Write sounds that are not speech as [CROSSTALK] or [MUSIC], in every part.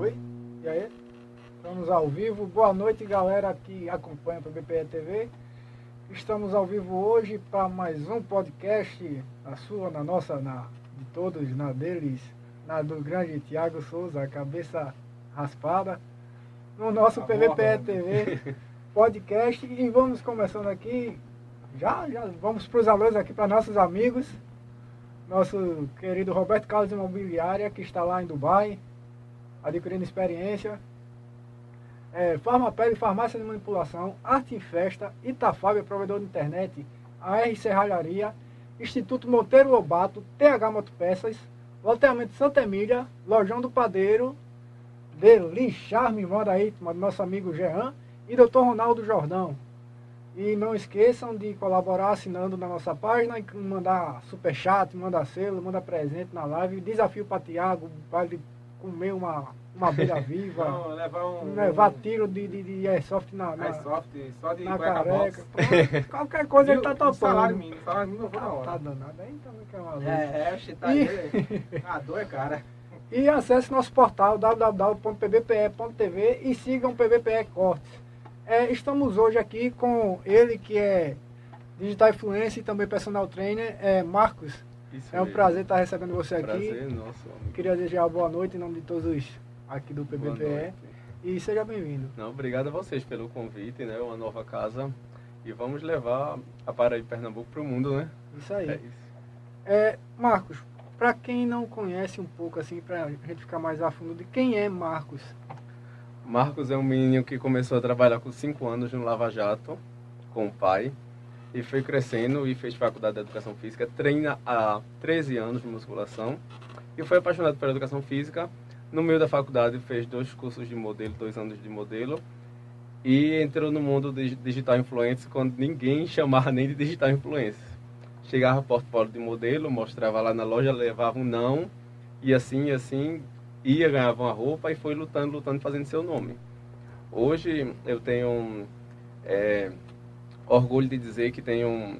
Oi? E aí? Estamos ao vivo. Boa noite, galera que acompanha o BPE TV. Estamos ao vivo hoje para mais um podcast, na sua, na nossa, na de todos, na deles, na do grande Tiago Souza, cabeça raspada, no nosso Tá PVPE morrendo. TV podcast. E vamos começando aqui, já, já vamos para os alôs aqui para nossos amigos. Nosso querido Roberto Carlos Imobiliária, que está lá em Dubai, adquirindo experiência. É, Farmapele, Farmácia de Manipulação, Arte em Festa, Itafábia, provedor de internet, AR Serralharia, Instituto Monteiro Lobato, TH Motopeças, Loteamento Santa Emília, Lojão do Padeiro, Deli Charme, moda do nosso amigo Jean e Dr. Ronaldo Jordão. E não esqueçam de colaborar assinando na nossa página mandar superchat, mandar selo, mandar presente na live. Desafio para Tiago, ele comer uma, uma abelha [LAUGHS] viva. Não, levar um. Levar tiro de, de, de airsoft na, na, Airsoft, só de na careca. Pronto, Qualquer coisa [LAUGHS] ele tá E o Salário topando. mínimo, salário mínimo eu vou na Tá, hora. tá danado aí também que é uma luz. É, é, tá E- aí. [LAUGHS] A dor é cara. E acesse nosso portal www.pbpe.tv e sigam o PBPE Cortes. É, estamos hoje aqui com ele que é digital influencer e também personal trainer, é Marcos. Isso É um mesmo. prazer estar recebendo você aqui. Prazer, nosso amigo. Queria desejar boa noite em nome de todos os aqui do PBPE. E seja bem-vindo. Não, obrigado a vocês pelo convite, né? Uma nova casa. E vamos levar a Paraíba Pernambuco para o mundo, né? Isso aí. É isso. É, Marcos, para quem não conhece um pouco assim, para a gente ficar mais a fundo de quem é Marcos. Marcos é um menino que começou a trabalhar com 5 anos no Lava Jato, com o pai. E foi crescendo e fez faculdade de Educação Física. Treina há 13 anos de musculação. E foi apaixonado pela Educação Física. No meio da faculdade fez dois cursos de modelo, dois anos de modelo. E entrou no mundo de digital influencer quando ninguém chamava nem de digital influencer. Chegava portfólio de modelo, mostrava lá na loja, levava um não. E assim, assim, ia, ganhava uma roupa e foi lutando, lutando, fazendo seu nome. Hoje eu tenho é, orgulho de dizer que tenho,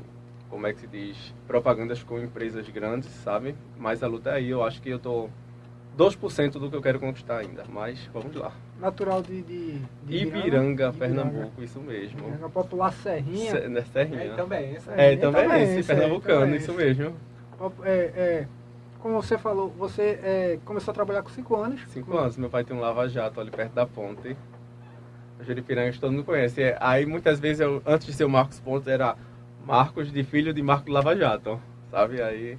como é que se diz, propagandas com empresas grandes, sabe? Mas a luta é aí, eu acho que eu tô 2% do que eu quero conquistar ainda, mas vamos lá. Natural de, de, de Ibiranga, de Pernambuco, isso mesmo. Ibiranga, popular Serrinha. Se, né, Serrinha. É, também, É, aí. também também esse, esse, é, pernambucano, também isso mesmo. É, é, como você falou, você é, começou a trabalhar com 5 anos. Cinco anos, meu pai tem um lava-jato ali perto da ponte. Juripiranga todo mundo conhece. É, Aí muitas vezes, eu, antes de ser o Marcos Pontes, era Marcos de filho de Marco Lava Jato, sabe? Aí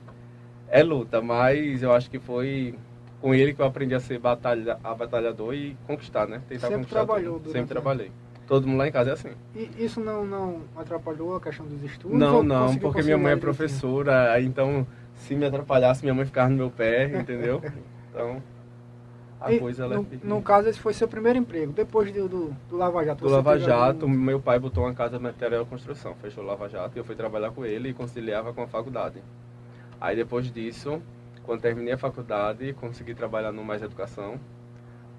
é luta, mas eu acho que foi com ele que eu aprendi a ser batalha, a batalhador e conquistar, né? Tentar Sempre conquistar trabalhou tudo. Sempre trabalhei. Todo mundo lá em casa é assim. E isso não, não atrapalhou a questão dos estudos? Não, não, porque minha mãe é professora, aí então se me atrapalhasse, minha mãe ficava no meu pé, [LAUGHS] entendeu? Então a E, coisa ela é no, firme. no caso, esse foi seu primeiro emprego, depois do, do, do Lava Jato. Do Lava Jato, algum- meu pai botou uma casa de material de construção, fechou o Lava Jato e eu fui trabalhar com ele e conciliava com a faculdade. Aí depois disso, quando terminei a faculdade, consegui trabalhar no Mais Educação,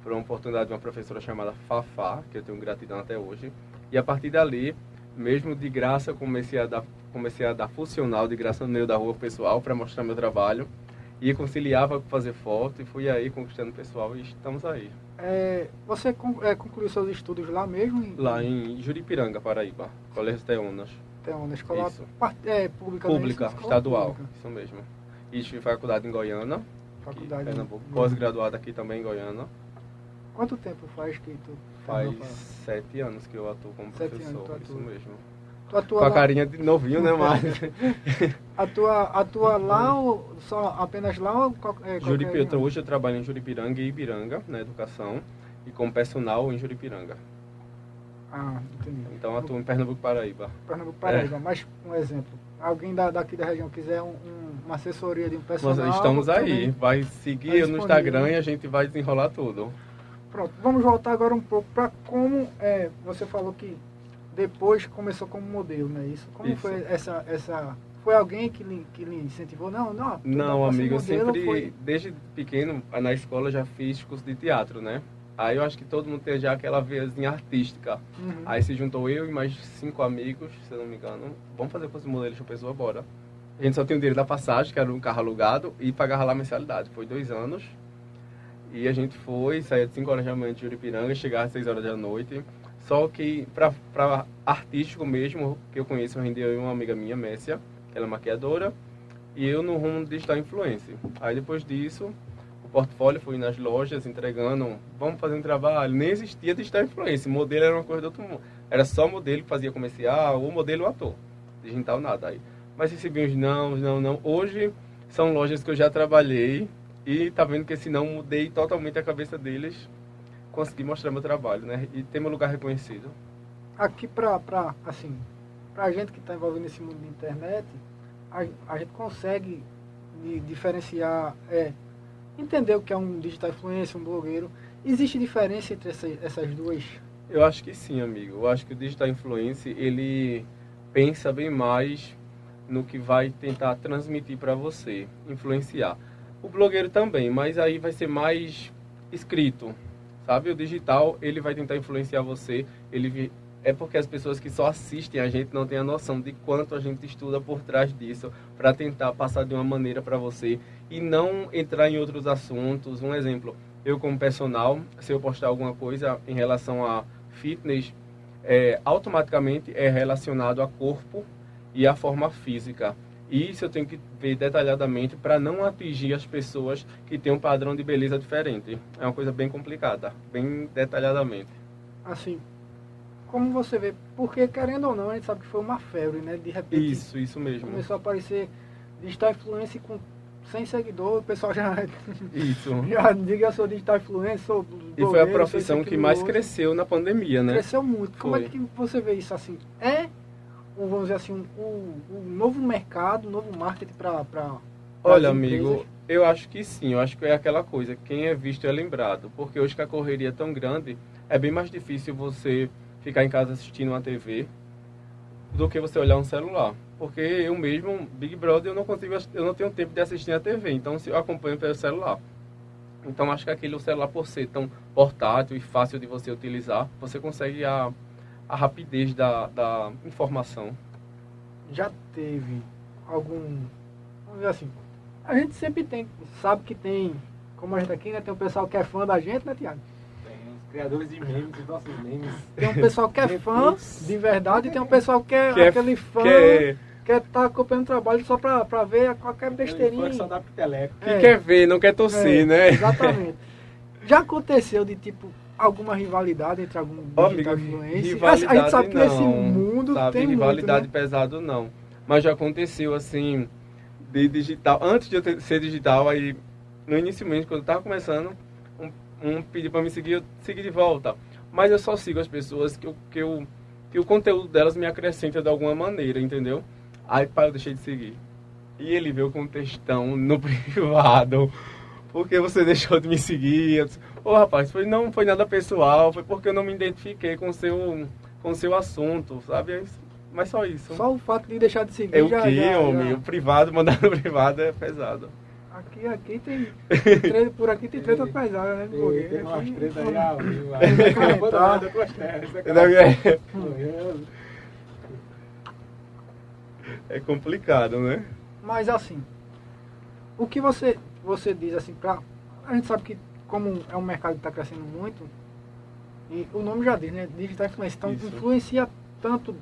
por uma oportunidade de uma professora chamada Fafá, que eu tenho gratidão até hoje. E a partir dali, mesmo de graça, comecei a dar, comecei a dar funcional de graça no meio da rua pessoal para mostrar meu trabalho. E conciliava com fazer foto e fui aí conquistando o pessoal e estamos aí. É, você é, concluiu seus estudos lá mesmo? Em, Lá em Juripiranga, Paraíba, Colégio Teonas. Uma escola Isso. é, pública, não é Pública? Escola estadual, pública. isso mesmo. E tive faculdade em Goiânia, Faculdade. Pernambuco. Hum. Pós-graduado aqui também em Goiânia. Quanto tempo faz que tu Faz sete anos que eu atuo como Sete professor, anos isso mesmo. Tu atua Com a lá, carinha de novinho, né, [LAUGHS] mas... atua, atua lá ou só apenas lá ou qual, é, qualquer- Juripiranga, hoje eu trabalho em Juripiranga e Ibiranga, na educação, e como personal em Juripiranga. Ah, entendi. Então atuo em Pernambuco, Paraíba. Pernambuco, É. Paraíba. Mas, um exemplo. Alguém da, daqui da região quiser um- um- uma assessoria de um personal... Nós estamos aí, vai seguir tá no Instagram e a gente vai desenrolar tudo. Pronto, vamos voltar agora um pouco para como é, você falou que depois começou como modelo, né? Isso. Como Isso. foi essa, essa... Foi alguém que lhe, que lhe incentivou? Não, não. Não, amigo, eu sempre, foi- desde pequeno, na escola já fiz curso de teatro, né? Aí eu acho que todo mundo tem já aquela veiazinha artística. Uhum. Aí se juntou eu e mais cinco amigos, se não me engano. Vamos fazer curso de modelo de pessoa, bora. A gente só tinha o dinheiro da passagem, que era um carro alugado, e pagava lá a mensalidade. Foi dois anos. E a gente foi, saía de 5 horas da manhã de Juripiranga, chegava às 6 horas da noite. Só que para artístico mesmo, que eu conheço, eu rendi eu e uma amiga minha, Messia, que ela é maquiadora, e eu no rumo de digital influencer. Aí depois disso, o portfólio foi nas lojas entregando, vamos fazer um trabalho. Nem existia digital influencer, modelo era uma coisa do outro mundo. Era só modelo que fazia comercial, ou modelo ator. Digital nada aí. Mas recebi uns não, não, não. Hoje são lojas que eu já trabalhei e tá vendo que esse não mudei totalmente a cabeça deles, consegui mostrar meu trabalho, né? E ter meu lugar reconhecido. Aqui pra, pra assim, pra gente que está envolvido nesse mundo de internet, a, a gente consegue diferenciar, é, entender o que é um digital influencer, um blogueiro. Existe diferença entre essa, essas duas? Eu acho que sim, amigo. Eu acho que o digital influencer, ele pensa bem mais no que vai tentar transmitir para você, influenciar. O blogueiro também, mas aí vai ser mais escrito, sabe? O digital, ele vai tentar influenciar você, ele é porque as pessoas que só assistem a gente não têm a noção de quanto a gente estuda por trás disso para tentar passar de uma maneira para você e não entrar em outros assuntos. Um exemplo, eu como personal, se eu postar alguma coisa em relação a fitness, é, automaticamente é relacionado a corpo e a forma física. E isso eu tenho que ver detalhadamente para não atingir as pessoas que têm um padrão de beleza diferente. É uma coisa bem complicada, bem detalhadamente. Assim, como você vê, porque querendo ou não, a gente sabe que foi uma febre, né? De repente. Isso, isso mesmo. Começou a aparecer digital influencer com 100 seguidores, o pessoal já. [LAUGHS] Isso. já diga, eu sou digital influencer, sou. E foi a profissão que mais cresceu na pandemia, né? Cresceu muito. Como é que você vê isso assim? É vamos dizer assim, um, um novo mercado, um novo marketing para. Olha, amigo, eu acho que sim. Eu acho que é aquela coisa: quem é visto é lembrado. Porque hoje que a correria é tão grande, é bem mais difícil você ficar em casa assistindo uma TV do que você olhar um celular. Porque eu mesmo, Big Brother, eu não consigo, eu não tenho tempo de assistir a TV, então eu acompanho pelo celular. Então acho que aquele celular por ser tão portátil e fácil de você utilizar, você consegue a a rapidez da, da informação. Já teve algum. Vamos dizer assim. A gente sempre tem, sabe que tem, como a gente aqui, né? Tem um pessoal que é fã da gente, né, Tiago? Tem os criadores de memes, os nossos memes. Tem um pessoal que é fã de verdade e tem um pessoal que é, que é aquele fã. Que é quer estar tá acompanhando o trabalho só para ver qualquer besteirinha. Que só dá pro teleco. Que é, quer ver, não quer torcer, é, né? Exatamente. [LAUGHS] Já aconteceu de tipo alguma rivalidade entre algum oh, amigo, Rivalidade a gente sabe que não, nesse mundo sabe, tem rivalidade muito, né? pesado não. Mas já aconteceu assim de digital, antes de eu ter, ser digital aí no início mesmo, quando eu tava começando, um, um pediu para me seguir, eu segui de volta. Mas eu só sigo as pessoas que, eu, que, eu, que o conteúdo delas me acrescenta de alguma maneira, entendeu? Aí pai, eu deixei de seguir. E ele veio com um textão no [LAUGHS] privado. Porque você deixou de me seguir? Ô oh, rapaz, foi, não foi nada pessoal, foi porque eu não me identifiquei com o seu, com o seu assunto, sabe? Mas só isso. Só o fato de deixar de seguir é o já, quê, já, homem? Já. O privado, mandar no privado é pesado. Aqui, aqui tem, tem por aqui tem treta pesada, né? Tem, [LAUGHS] tem umas tretas aí, ah, É complicado, né? Mas assim, o que você, você diz assim, pra, a gente sabe que como é um mercado que está crescendo muito, e o nome já diz, né? Digital influência. Então isso. influencia tanto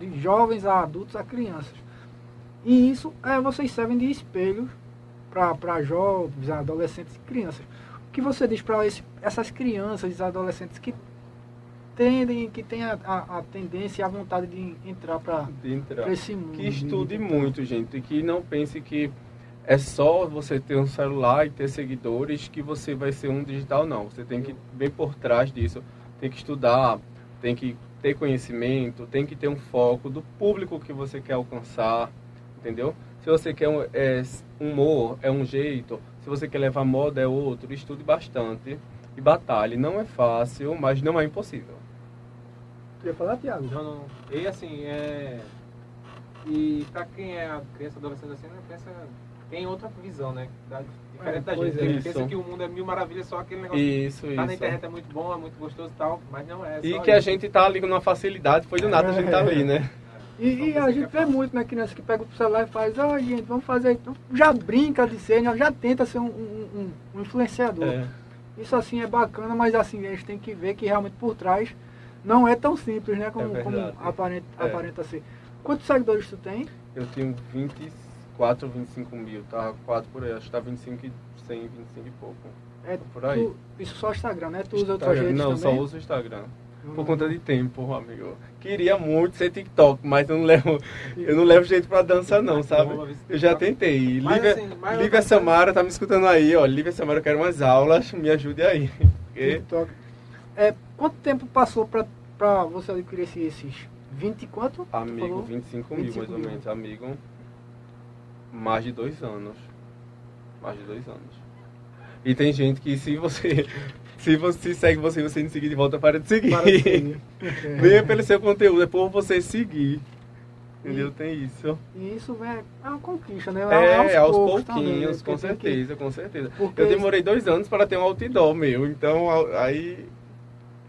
de jovens a adultos a crianças. E isso é, vocês servem de espelho para jovens, adolescentes e crianças. O que você diz para essas crianças e adolescentes que tendem, que têm a, a, a, tendência e a vontade de entrar para esse mundo? Que estude muito, gente, que não pense que é só você ter um celular e ter seguidores que você vai ser um digital, não. Você tem que bem por trás disso, tem que estudar, tem que ter conhecimento, tem que ter um foco do público que você quer alcançar, entendeu? Se você quer um, é, humor, é um jeito, se você quer levar moda, é outro. Estude bastante e batalhe. Não é fácil, mas não é impossível. Queria falar, Thiago? Não, não. E assim, é... E pra quem é criança, adolescente assim, né, pensa tem outra visão, né? Da, diferente é, da gente. É, pensa que o mundo é mil maravilhas, só aquele negócio. Isso, tá isso. na internet é muito bom, é muito gostoso e tal, mas não é. E que isso. a gente tá ali numa facilidade, foi do nada é. a gente tá ali, né? E, e a gente vê muito, né, criança que pega o celular e faz, ó, oh, gente, vamos fazer. Então, já brinca de ser, já tenta ser um, um, um influenciador. É. Isso assim é bacana, mas assim, a gente tem que ver que realmente por trás não é tão simples, né? Como, É como verdade. aparenta, É. aparenta ser. Quantos seguidores tu tem? Eu tenho 24, 25 mil, tá quase por aí. Acho que tá 25 e 100, 25 e pouco. É, Por aí. tu- isso só Instagram, né? Tu usa outras redes Não, também? só uso o Instagram. Hum. Por conta de tempo, amigo. Queria muito ser TikTok, mas eu não levo, eu não levo jeito pra dança não, sabe? Eu já tentei. Mas, Lívia, assim, Lívia Samara tá me escutando aí, ó. Lívia Samara, eu quero umas aulas, me ajude aí. [LAUGHS] TikTok. É, quanto tempo passou pra, pra você adquirir esse- esses 20 e quanto? Amigo, falou? 25 mil 25 mais ou mil. menos. Amigo, mais de dois anos. Mais de dois anos. E tem gente que se você. [LAUGHS] Se você segue você e você não seguir de volta, para de seguir. Para de seguir. É. [LAUGHS] Venha pelo seu conteúdo, é por você seguir. Entendeu? E- Tem isso. E isso é, é uma conquista, né? É, aos poucos pouquinhos, também, com porque tem que- certeza, com certeza. Porque- Eu demorei dois anos para ter um outdoor meu, então aí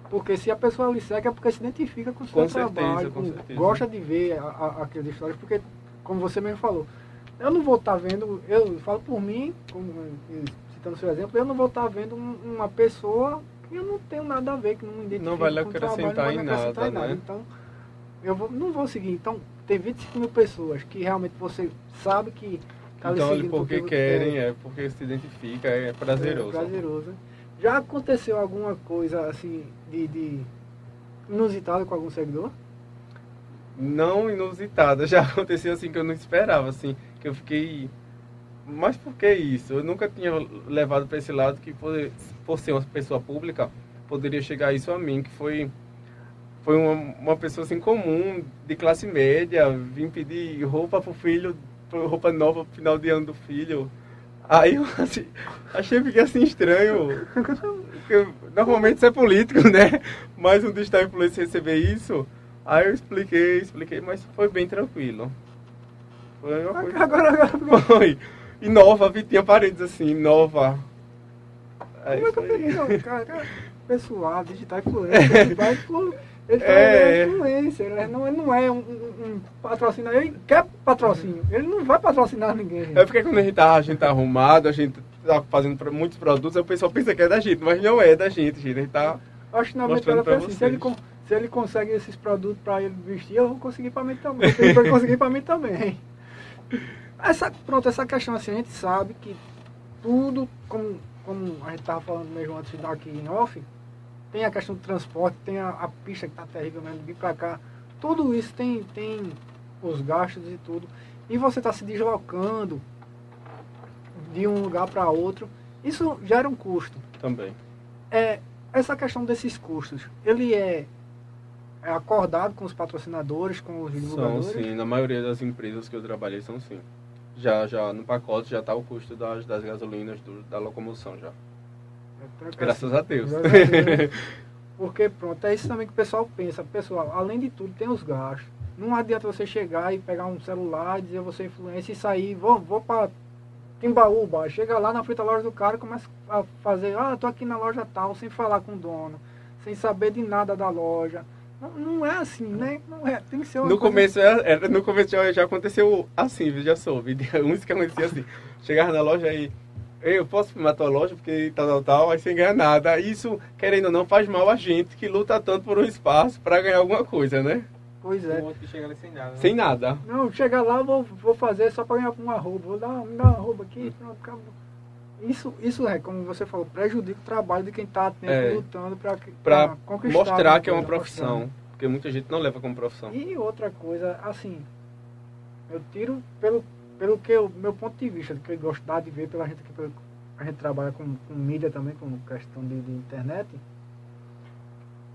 Porque se a pessoa lhe segue é porque se identifica com o seu Com certeza, trabalho, com com- certeza. gosta de ver a- a- aquelas histórias, porque, como você mesmo falou, eu não vou estar vendo, eu falo por mim, como, citando o seu exemplo, eu não vou estar vendo um- uma pessoa que eu não tenho nada a ver, que não me identifica Não vai lhe com o trabalho, acrescentar não vai em acrescentar nada, em né? Então, eu vou, não vou seguir. Então, tem 25 mil pessoas que realmente você sabe que tá então porque você- querem, é porque se identifica, é prazeroso. é prazeroso. Já aconteceu alguma coisa assim de, de inusitada com algum seguidor? Não inusitada, [LAUGHS] já aconteceu assim que eu não esperava, assim, que eu fiquei. Mas por que isso? Eu nunca tinha levado para esse lado que por, por ser uma pessoa pública, poderia chegar isso a mim, que foi foi uma, uma pessoa assim comum, de classe média, vim pedir roupa pro filho, roupa nova pro final de ano do filho. Aí eu [LAUGHS] assim, achei fiquei assim estranho. Porque normalmente isso é político, né? Mas um digital influencer receber isso. Aí eu expliquei, expliquei, mas foi bem tranquilo. Foi uma coisa. Agora, agora, Foi. E nova, vi- tinha paredes assim, nova. Aí como é que eu peguei? Não, cara, cara, pessoal, digital influencer, ele vai por- ele É. é influencer, ele não, ele não é um, um, patrocinador, ele quer patrocínio, ele não vai patrocinar ninguém. gente. É porque quando a gente tá, a gente tá arrumado, a gente tá fazendo muitos produtos, o pessoal pensa que é da gente, mas não é da gente, gente. A gente tá. Acho que na mente pra assim, se ele, se ele consegue esses produtos para ele vestir, eu vou conseguir para mim também. Ele vai conseguir para mim também. Essa, pronto, essa questão assim, a gente sabe que tudo, como, como a gente estava falando mesmo antes de dar aqui em off, tem a questão do transporte, tem a, a pista que está terrível mesmo, de vir para cá. Tudo isso tem, tem os gastos e tudo. E você está se deslocando de um lugar para outro. Isso gera um custo Também. é, essa questão desses custos, ele é, é acordado com os patrocinadores, com os São divulgadores? sim, na maioria das empresas que eu trabalhei são sim. Já, já no pacote já tá o custo das, das gasolinas, do- da locomoção já. É, Graças a Deus. Graças a Deus. [LAUGHS] Porque, pronto, é isso também que o pessoal pensa. Pessoal, além de tudo, tem os gastos. Não adianta você chegar e pegar um celular, dizer você é influência e sair, vou, vou para Timbaúba, chega lá na frente da loja do cara e começa a fazer, ah, tô aqui na loja tal, sem falar com o dono, sem saber de nada da loja. Não, não é assim, né? Não é, tem que ser uma No coisa- começo, era, era- no começo já, já aconteceu assim, já soube. De [LAUGHS] uns que acontecia assim. Chegava na loja aí, "Ei, eu posso filmar tua loja porque tal, tal, tal, aí sem ganhar nada. Isso, querendo ou não, faz mal a gente que luta tanto por um espaço para ganhar alguma coisa, né? Pois é. um outro que chega ali sem nada. né? Sem nada. Não, chegar lá, vou, vou fazer só para ganhar uma roupa. Vou dar, me dar uma roupa aqui, pronto, acabou. Isso, isso é, como você falou, prejudica o trabalho de quem está É. lutando para conquistar. mostrar que é uma profissão. Porque muita gente não leva como profissão. E outra coisa, assim, eu tiro pelo, pelo que eu, meu ponto de vista, do que eu gosto de ver pela gente que pelo- a gente trabalha com, com mídia também, com questão de, de internet.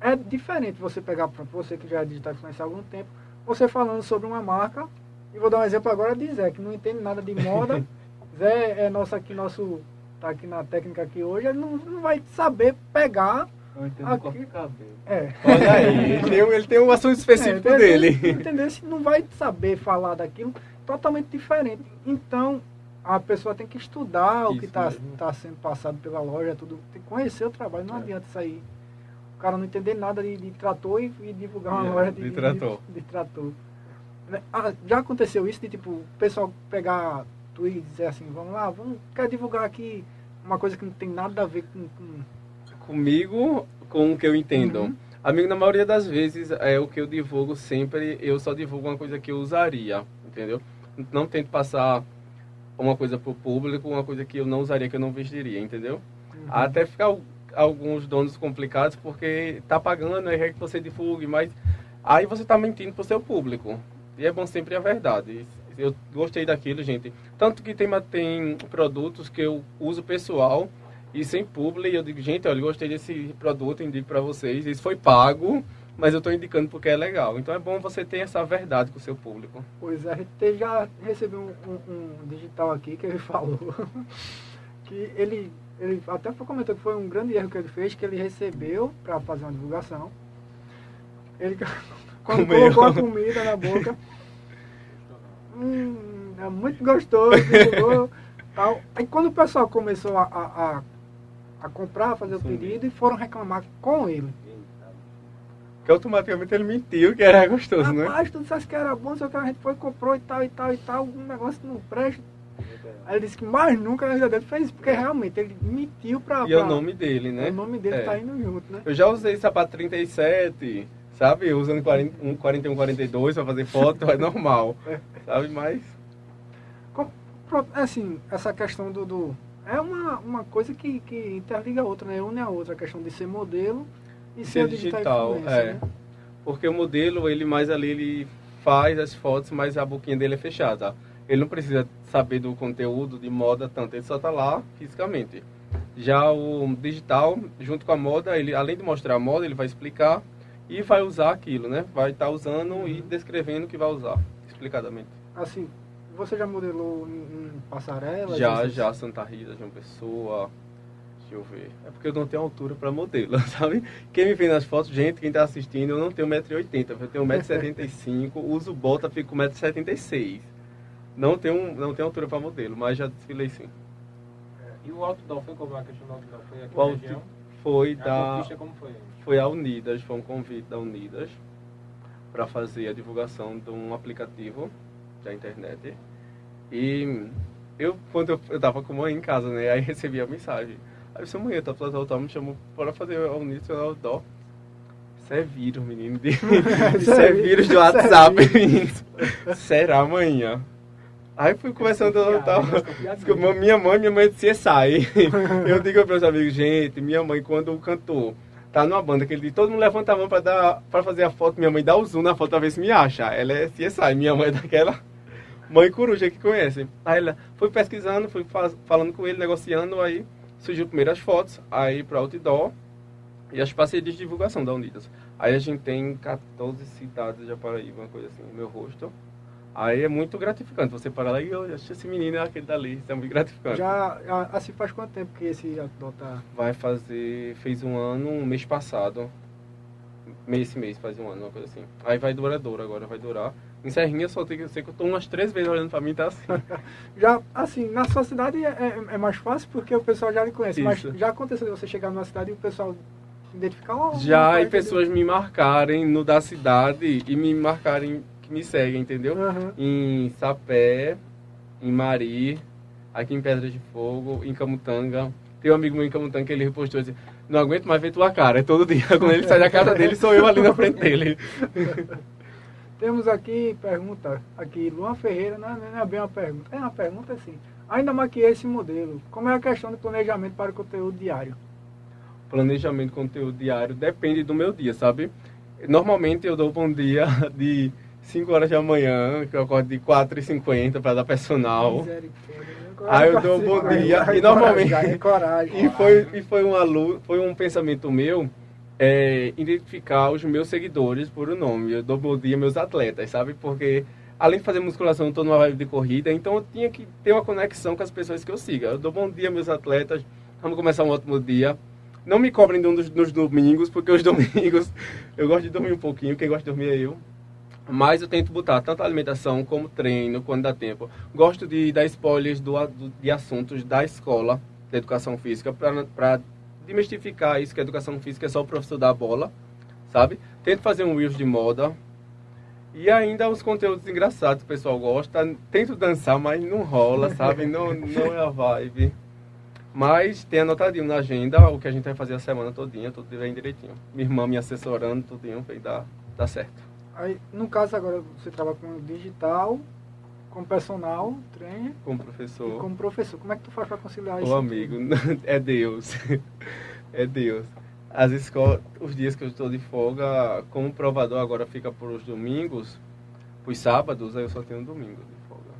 É diferente você pegar, para você que já é digital influencer há algum tempo, você falando sobre uma marca, e vou dar um exemplo agora de Zé, que não entende nada de moda. [LAUGHS] Zé é nosso aqui, nosso, tá aqui na técnica aqui hoje, ele não, não vai saber pegar. Eu entendo Aqui-. É, Olha aí, [LAUGHS] ele tem, um- ele tem um assunto específico é, dele. Entendeu? Se não vai saber falar daquilo totalmente diferente. Então, a pessoa tem que estudar o que Isso está tá sendo passado pela loja, tudo. Tem que conhecer o trabalho. Não É. adianta sair. O cara não entender nada de, de trator e, e divulgar uma É, loja de, de trator. De, de trator. Né? Ah, já aconteceu isso de tipo, o pessoal pegar tu e dizer assim, vamos lá, vamos, quer divulgar aqui uma coisa que não tem nada a ver com, com, comigo com o que eu entendo. Uhum. Amigo, na maioria das vezes, é o que eu divulgo sempre, eu só divulgo uma coisa que eu usaria, entendeu? Não tento passar uma coisa pro público, uma coisa que eu não usaria, que eu não vestiria, entendeu? Uhum. Até ficar alguns donos complicados, porque tá pagando, é que você divulgue, mas aí você tá mentindo pro seu público. E é bom sempre a verdade. Eu gostei daquilo, gente. Tanto que tem, tem produtos que eu uso pessoal, e sem publi, eu digo, gente, olha, eu gostei desse produto, indico para vocês. Isso foi pago, mas eu estou indicando porque é legal. Então é bom você ter essa verdade com o seu público. Pois é, a gente já recebeu um, um, um digital aqui que ele [LAUGHS] falou que ele, ele até comentou que foi um grande erro que ele fez, que ele recebeu para fazer uma divulgação. Ele quando [LAUGHS] Comeu. colocou a comida na boca, hum, é muito gostoso, [LAUGHS] tal. Aí quando o pessoal começou a, a, a comprar, fazer Sim. o pedido e foram reclamar com ele. Que automaticamente ele mentiu que era gostoso, Rapaz, né? Rapaz, tu disseste que era bom, só que a gente foi, comprou e tal, e tal, e tal, um negócio não presta. Aí ele disse que mais nunca na vida dele fez isso, porque realmente ele mentiu pra. E pra... é o nome dele, né? O nome dele é. tá indo junto, né? Eu já usei sapato 37, sabe? Usando 40, um 41, 42 pra fazer foto, é normal. É. [LAUGHS] Sabe? Mas. Assim, essa questão do, do é uma, uma coisa que, que interliga a outra, né? Une a outra, a questão de ser modelo e ser, ser digital. é. Né? Porque o modelo, ele mais ali, ele faz as fotos, mas a boquinha dele é fechada. Ele não precisa saber do conteúdo, de moda, tanto. Ele só está lá fisicamente. Já o digital, junto com a moda, ele além de mostrar a moda, ele vai explicar e vai usar aquilo, né? Vai estar tá usando uhum. e descrevendo o que vai usar, explicadamente. Assim, você já modelou em, em passarela? Já, já, Santa Rita, João Pessoa. Deixa eu ver. É porque eu não tenho altura para modelo, [LAUGHS] sabe? Quem me vê nas fotos, gente, quem tá assistindo, eu não tenho 1,80m, eu tenho 1,75m, [LAUGHS] uso bota, fico com 1,76m. Não tenho, não tenho altura para modelo, mas já desfilei sim. É, e o outdoor foi como a questão do outdoor? Foi aqui o na região? Foi a da... como foi? Foi a Unidas, foi um convite da Unidas para fazer a divulgação de um aplicativo da internet. E eu, quando eu, eu tava com a mãe em casa, né? Aí recebi a mensagem. Aí sua mãe, tá falando tal, me chamou para fazer o início do dó. Isso é vírus, menino. [LAUGHS] Isso é vírus do WhatsApp, menino. Será amanhã? Aí fui começando a tal. Minha mãe, minha mãe disse sai. [LAUGHS] Eu digo para os amigos, gente, minha mãe, quando o cantor tá numa banda que ele diz, todo mundo levanta a mão para dar para fazer a foto, minha mãe dá o zoom na foto pra ver se me acha. Ela é CSI, minha mãe é daquela [LAUGHS] mãe coruja que conhece. Aí ela foi pesquisando, fui falando com ele, negociando, aí surgiu primeiro as fotos, aí para outdoor e as parcerias de divulgação da Unidas. Aí a gente tem 14 cidades de Paraíba, uma coisa assim, meu rosto. Aí é muito gratificante você parar lá e eu acho esse menino é aquele dali, isso é muito gratificante. Já, assim, faz quanto tempo que esse outdoor tá... Vai fazer, fez um ano, um mês passado. Mês, esse mês faz um ano, uma coisa assim. Aí vai duradouro agora, vai durar. Em Serrinha só tem que ser que eu tô umas três vezes olhando pra mim, tá assim. [LAUGHS] já, assim, na sua cidade é, é, é, mais fácil porque o pessoal já lhe conhece. Isso. Mas já aconteceu de você chegar numa cidade e o pessoal identificar uma, Já, e pessoas me marcarem no da cidade e me marcarem me seguem, entendeu? Uhum. Em Sapé, em Mari, aqui em Pedra de Fogo, em Camutanga. Tem um amigo meu em Camutanga que ele repostou assim, não aguento mais ver tua cara. É todo dia. [LAUGHS] Quando ele sai da casa dele, sou eu ali na frente dele. [LAUGHS] Temos aqui pergunta, aqui, Luan Ferreira, não, não é bem uma pergunta, é uma pergunta assim. Ainda maquiei esse modelo. Como é a questão de planejamento para o conteúdo diário? Planejamento conteúdo diário depende do meu dia, sabe? Normalmente eu dou bom dia [LAUGHS] de 5 horas da manhã, que eu acordo de 4h50 para dar personal. Aí eu dou um bom dia. E normalmente. E foi, e foi, uma, foi um pensamento meu é, identificar os meus seguidores por o um nome. Eu dou bom dia meus atletas, sabe? Porque além de fazer musculação, eu estou numa vibe de corrida, então eu tinha que ter uma conexão com as pessoas que eu siga. Eu dou bom dia meus atletas, vamos começar um ótimo dia. Não me cobrem nos, nos domingos, porque os [LAUGHS] domingos eu gosto de dormir um pouquinho, quem gosta de dormir é eu. Mas eu tento botar tanto alimentação como treino, quando dá tempo. Gosto de dar spoilers do, de assuntos da escola, da educação física, para desmistificar isso que a educação física é só o professor da bola, sabe? Tento fazer um Reels de moda. E ainda os conteúdos engraçados, o pessoal gosta. Tento dançar, mas não rola, sabe? Não, não é a vibe. Mas tem anotadinho na agenda o que a gente vai fazer a semana todinha, tudo bem direitinho. Minha irmã me assessorando, tudinho, vai dar, dar certo. Aí, no caso agora, você trabalha com digital, como personal, trainer. Como professor. Como professor. Como é que tu faz para conciliar isso? Ô amigo, [LAUGHS] é Deus. [LAUGHS] é Deus. As escolas, os dias que eu estou de folga, como provador agora fica por os domingos, os sábados, aí eu só tenho domingo de folga.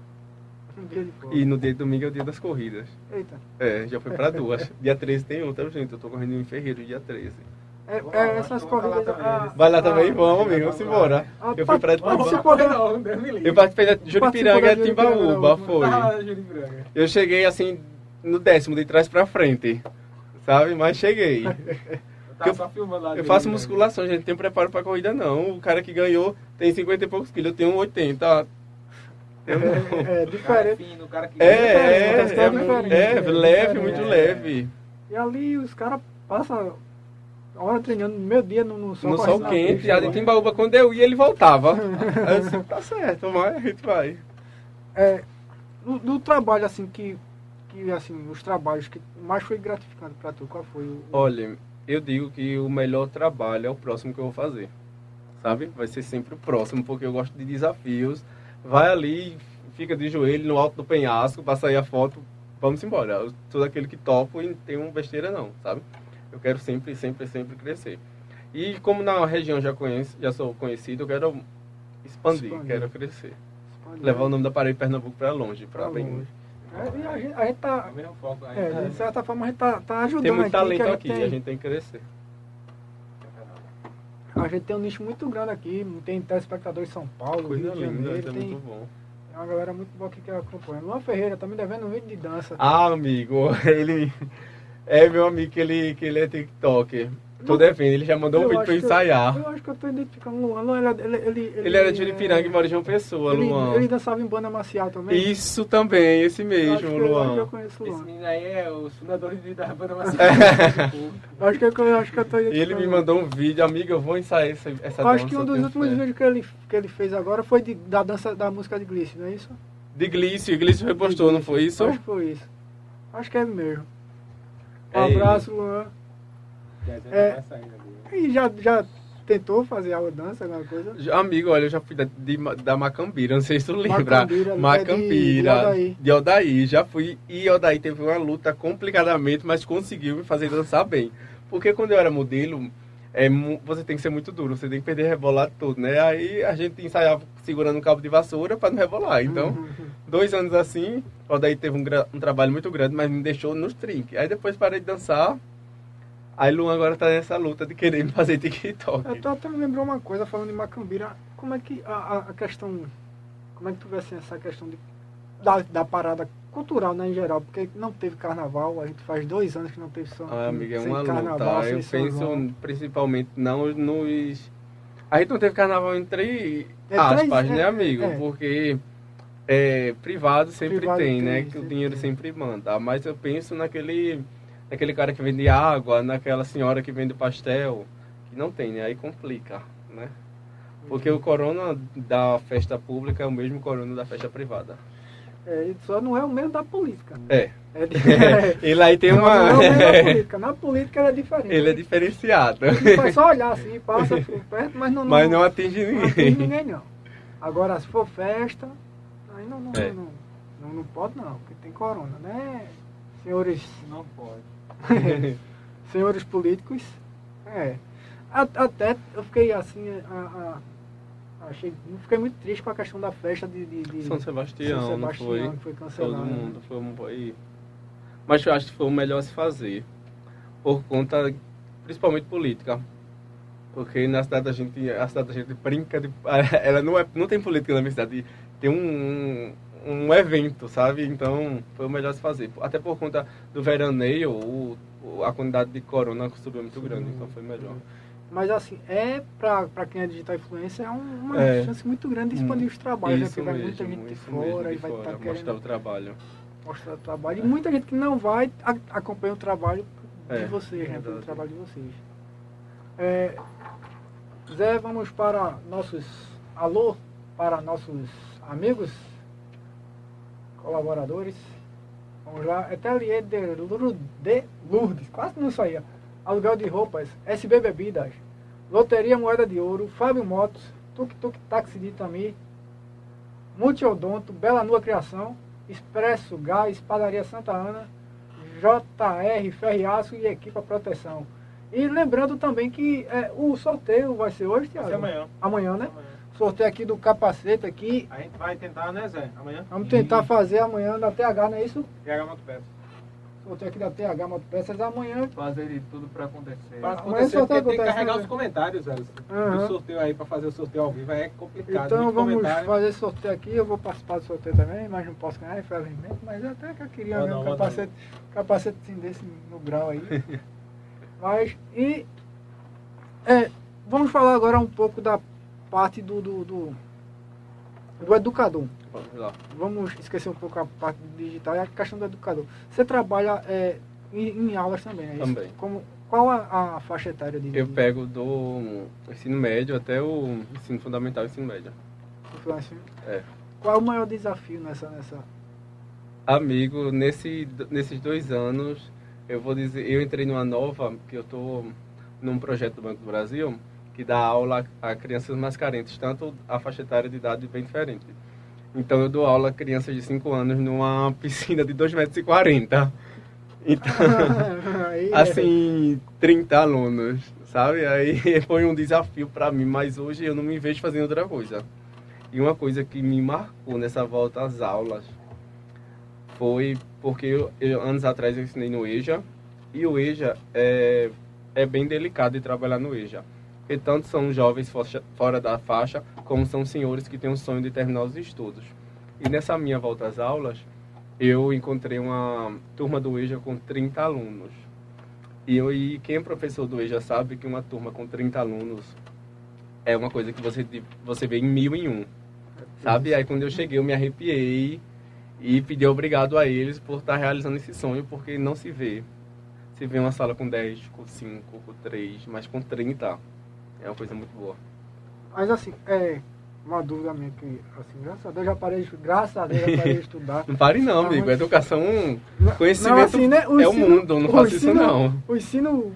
Um dia de folga. E no dia de domingo é o dia das corridas. Eita. É, já foi para duas. [LAUGHS] dia 13 tem outra, gente. Eu tô correndo em Ferreiro dia 13. É, é, essas corridas. Ah, Vai lá também? Vamos, amigo. Vamos embora. Ah, Eu fui pra [LAUGHS] Deus me livre. Eu participei da Juripiranga e Timbaúba, foi. Ah. Eu cheguei assim no décimo, de trás pra frente. Sabe? Mas cheguei. Eu [LAUGHS] Eu- tava só filmando lá. Eu faço musculação, gente. Não tenho preparo pra corrida, não. O cara que ganhou tem 50 e poucos quilos. Eu tenho 80. Eu não. É, é O cara diferente. fino, o cara que... É, é, é, é, leve, muito leve. E ali os caras passam hora treinando no meu dia no, no sol. No sol quente, já de agora. Timbaúba, quando eu ia, ele voltava. [LAUGHS] Aí eu disse, tá certo, mas a gente vai. É, do, do trabalho, assim, que, que, assim, os trabalhos que mais foi gratificante pra tu, qual foi o... Olha, eu digo que o melhor trabalho é o próximo que eu vou fazer. Sabe? Vai ser sempre o próximo, porque eu gosto de desafios. Vai ali, fica de joelho no alto do penhasco pra sair a foto, vamos embora. Eu sou daquele que topo e não tenho besteira não, sabe? Eu quero sempre, sempre, sempre crescer. E como na região já conheço, já sou conhecido, eu quero expandir, Expandir. quero crescer. Levar o nome da Paraíba e Pernambuco pra longe, Pra bem longe. É, e a gente, a gente tá... É aí. É, de certa forma a gente tá, tá ajudando Tem muito aqui, talento aqui, gente tem, a gente tem que crescer. a gente tem um nicho muito grande aqui, tem telespectadores em São Paulo, Coisa Rio de linda, Janeiro, é tem, muito bom. tem uma galera muito boa aqui que acompanha. Luan Ferreira tá me devendo um vídeo de dança. Ah, amigo, [LAUGHS] ele é meu amigo que ele, que ele é TikToker. Tô Não. devendo, ele já mandou um Eu vídeo acho pra eu ensaiar. Eu acho que eu tô identificando o Luan. Luan, ele, ele, ele, Ele era de Juripiranga e mora em João Pessoa, ele, Luan. ele dançava em banda marcial também. Isso também, esse Eu mesmo, acho que eu- que eu Luan. conheço o Esse Luan. menino aí é os fundadores de- da banda [LAUGHS] Macia. Eu acho que eu, eu acho que eu tô E ele identificando me o Luan. mandou um vídeo, amigo, eu vou ensaiar essa, essa Eu dança. acho que um dos últimos fé. vídeos que ele, que ele fez agora foi de, da dança da música de Glice, não é isso? De Glício, Glício repostou, não foi isso? Acho que foi isso. Acho que é mesmo. Um É ele. abraço, Luan. É. E já, já tentou fazer de dança, alguma coisa? Já- Amigo, olha, eu já fui da, de, da Macambira, não sei se tu lembra. Macambira, Macambira, é de- de Odaí. de Odaí. Já fui e Odaí teve uma luta complicadamente, mas conseguiu me fazer dançar bem. Porque quando eu era modelo, é, você tem que ser muito duro, você tem que perder rebolado todo, né? Aí a gente ensaiava segurando um cabo de vassoura para não rebolar. Então, Uhum. Dois anos assim, Odaí teve um, um trabalho muito grande, mas me deixou nos trinques. Aí depois parei de dançar. Aí Luan agora tá nessa luta de querer [LAUGHS] me fazer TikTok. Eu tô até me lembrou uma coisa falando de Macambira. Como é que a, a- questão. Como é que tu vê assim, essa questão de, da, da parada cultural, né, em geral? Porque não teve carnaval, a gente faz dois anos que não teve São Ah, amiga, é uma carnaval, luta. Eu penso João. principalmente não nos. A gente não teve carnaval entre É, aspas, três- né, é, amigo? é. Porque é, privado sempre Privado tem, tem, né? Que o dinheiro tem. sempre manda. Mas eu penso naquele, naquele cara que vende água, naquela senhora que vende pastel, que não tem, né? Aí complica, né? Porque o corona da festa pública é o mesmo corona da festa privada. É, e só não é o mesmo da política. É. É, de- [LAUGHS] Ele aí tem não, uma. não é o mesmo da política. Na política ele é diferente. Ele é diferenciado. Ele vai só olhar assim, passa por perto, mas não, não, Mas não atinge não atinge ninguém. ninguém não. Agora, se for festa, aí não, não, É. não, não, não pode não, porque tem corona, né? Senhores, Não pode. [LAUGHS] senhores políticos, é. Até eu fiquei assim, a, a- achei, fiquei muito triste com a questão da festa de, de, de São Sebastião, São não Sebastião, foi? que foi Todo cancelado. né? mundo foi um foi. Mas eu acho que foi o melhor a se fazer. Por conta, principalmente política. Porque na cidade da gente, a cidade da gente brinca de. [LAUGHS] Ela não, é, não tem política na minha cidade. Tem um, um evento, sabe? Então foi o melhor se fazer. Até por conta do veraneio, o, o- a quantidade de corona subiu muito grande, então foi melhor. Mas assim, é pra quem é digital influencer, é um- uma É. chance muito grande de expandir os trabalhos, né? Isso Porque vai muita gente de fora mesmo, e de vai estar querendo mostrar o trabalho. mostrar o trabalho. E muita gente que não vai acompanha o trabalho de É, vocês, né? Verdade. trabalho de vocês. É, Zé, vamos para nossos alô, para nossos amigos, colaboradores. Vamos lá. Ateliê de, de Lourdes. Quase não saía. Aluguel de roupas. SB Bebidas. Loteria Moeda de Ouro. Fábio Motos. Tuk Tuk Táxi de Itami. Multiodonto. Bela Nua Criação. Expresso Gás. Padaria Santa Ana. JR Ferriaço e Equipa Proteção. E lembrando também que é, o sorteio vai ser hoje, Tiago? Vai ser amanhã. Amanhã, né? Amanhã. Sorteio aqui do capacete aqui. A gente vai tentar, né, Zé? Amanhã? Vamos tentar fazer amanhã da TH, não é isso? TH Motopeças. Sorteio aqui da TH Motopeças amanhã. Fazer de tudo para acontecer. Pra acontecer, amanhã sorteio tem que carregar né? os comentários, Zé. Uhum. O sorteio aí, para fazer o sorteio ao vivo é complicado. Então vamos comentário. fazer sorteio aqui. Eu vou participar do sorteio também, mas não posso ganhar, infelizmente. Mas até que eu queria oh, um capacete, capacete assim desse no grau aí. [LAUGHS] mas, e é, vamos falar agora um pouco da parte do, do, do, do educador. Vamos. Vamos esquecer um pouco a parte digital e a questão do educador. Você trabalha é, em, em, aulas também, é Também. Como, qual a, a, faixa etária de Eu pego do ensino médio até o ensino fundamental e ensino médio. É. Qual o maior desafio nessa, nessa... Amigo, nesse, nesses dois anos, eu vou dizer, eu entrei numa nova, que eu estou num projeto do Banco do Brasil que dá aula a crianças mais carentes, tanto a faixa etária de idade bem diferente. Então eu dou aula a crianças de 5 anos numa [LAUGHS] piscina de 2,40 metros. E então, [LAUGHS] é. assim, 30 alunos, sabe? Aí [LAUGHS] foi um desafio para mim, mas hoje eu não me vejo fazendo outra coisa. E uma coisa que me marcou nessa volta às aulas foi porque eu, eu, anos atrás eu ensinei no EJA, e o EJA é é bem delicado de trabalhar no EJA. Porque tanto são jovens fora da faixa, como são senhores que têm o sonho de terminar os estudos. E nessa minha volta às aulas, eu encontrei uma turma do EJA com 30 alunos. E, eu, e quem é professor do EJA sabe que uma turma com 30 alunos é uma coisa que você, você vê em mil em um. Sabe? Aí quando eu cheguei, eu me arrepiei e pedi obrigado a eles por estar realizando esse sonho, porque não se vê se vê uma sala com 10, com 5, com 3, mas com 30, é uma coisa muito boa. Mas assim, é uma dúvida minha que, assim, graças a Deus já parei, graças a Deus já parei de [LAUGHS] estudar. não pare não, amigo. Muito... Educação, conhecimento não, assim, né? o é ensino, o mundo, não faça isso não. O ensino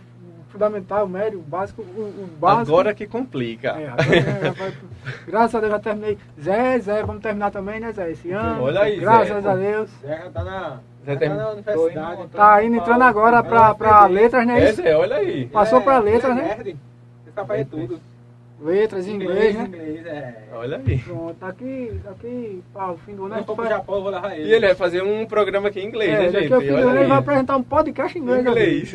fundamental, médio, básico, o, o básico... Agora que complica. É, agora, [LAUGHS] graças a Deus já terminei. Zé, Zé, vamos terminar também, né, Zé? Esse ano. Olha aí, Graças Zé. a Deus. Zé já tá na... Zé tá na universidade. Tá indo, entrando agora pra, pra letras, né? É, Zé, olha aí. Passou pra letras, né? Você tá fazendo tudo. Letras, inglês, inglês, né? Inglês, é. Olha aí. Pronto, tá aqui, tá aqui para o fim do ano. Não, pro Japão, eu vou levar ele. E ele vai fazer um programa aqui em inglês, é, né, gente? Daqui ao fim do ano ele vai apresentar um podcast em inglês. Inglês.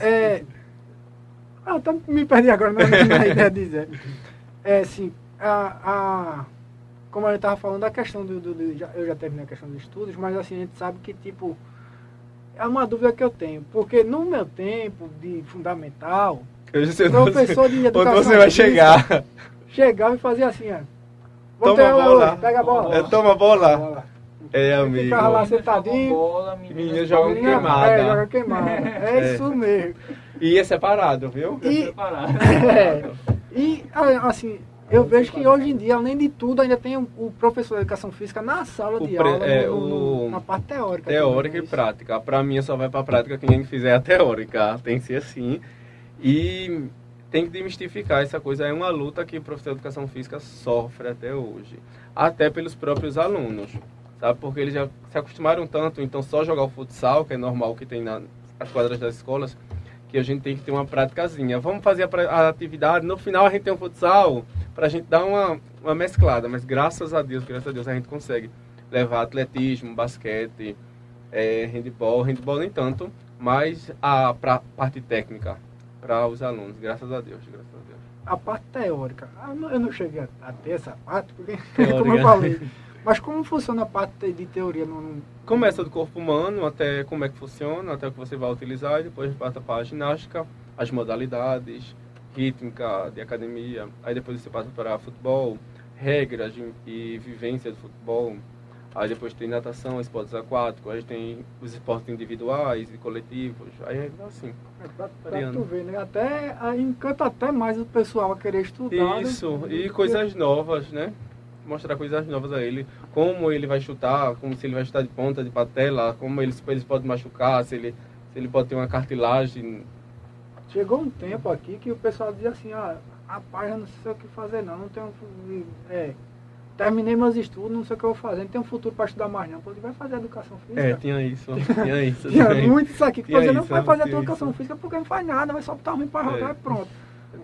é... Ah, tá, me perdi agora na ideia de dizer. É, assim, a, a, como a gente estava falando, a questão do, do, do já, eu já terminei a questão dos estudos, mas assim, a gente sabe que, tipo, é uma dúvida que eu tenho, porque no meu tempo de fundamental, eu sei professor de educação onde você vai chegar. Chegava e fazia assim, ó. Toma a bola. Pega a bola. É, toma a bola. É, amigo. Ficava lá sentadinho. Bola, menina joga queimada. É, joga queimada. É, é, isso mesmo. E é separado, viu? E, é separado. [LAUGHS] É, e, assim, eu vejo que hoje em dia, além de tudo, ainda tem o professor de educação física na sala o de pre, aula, é, no, no, na parte teórica. Teórica e prática. Para mim, só vai para a prática quem fizer a teórica. Tem que ser assim. E tem que demistificar essa coisa. É uma luta que o professor de educação física sofre até hoje. Até pelos próprios alunos. Sabe? Porque eles já se acostumaram tanto, então só jogar o futsal, que é normal que tem nas quadras das escolas, que a gente tem que ter uma práticazinha. Vamos fazer a, a atividade, no final a gente tem um futsal, para a gente dar uma, uma mesclada. Mas graças a Deus, graças a Deus, a gente consegue levar atletismo, basquete, é, handball, handball nem tanto, mas a pra, parte técnica para os alunos, graças a Deus, graças a Deus. A parte teórica, ah, eu não cheguei a ter essa parte, porque, [LAUGHS] como eu falei, mas como funciona a parte de teoria? No... Começa do corpo humano, até como é que funciona, até o que você vai utilizar, e depois passa para a ginástica, as modalidades, rítmica de academia, aí depois você passa para futebol, regras e vivência do futebol, aí depois tem natação, esportes aquáticos, aí tem os esportes individuais e coletivos, aí é assim. É pra, pra tu ver, né? Até aí encanta até mais o pessoal a querer estudar. Isso, e coisas novas, né? mostrar coisas novas a ele, como ele vai chutar, como se ele vai chutar de ponta, de patela, como ele, ele pode machucar, se ele, se ele pode ter uma cartilagem. Chegou um tempo aqui que o pessoal dizia assim, ah, rapaz, eu não sei o que fazer não, não tenho. É, terminei meus estudos, não sei o que eu vou fazer, não tenho futuro para estudar mais não. Pô, vai fazer educação física. É, tinha isso, [LAUGHS] tinha isso. tinha muito isso aqui, que você não vai fazer educação isso. física porque não faz nada, vai só botar ruim para jogar é. e pronto.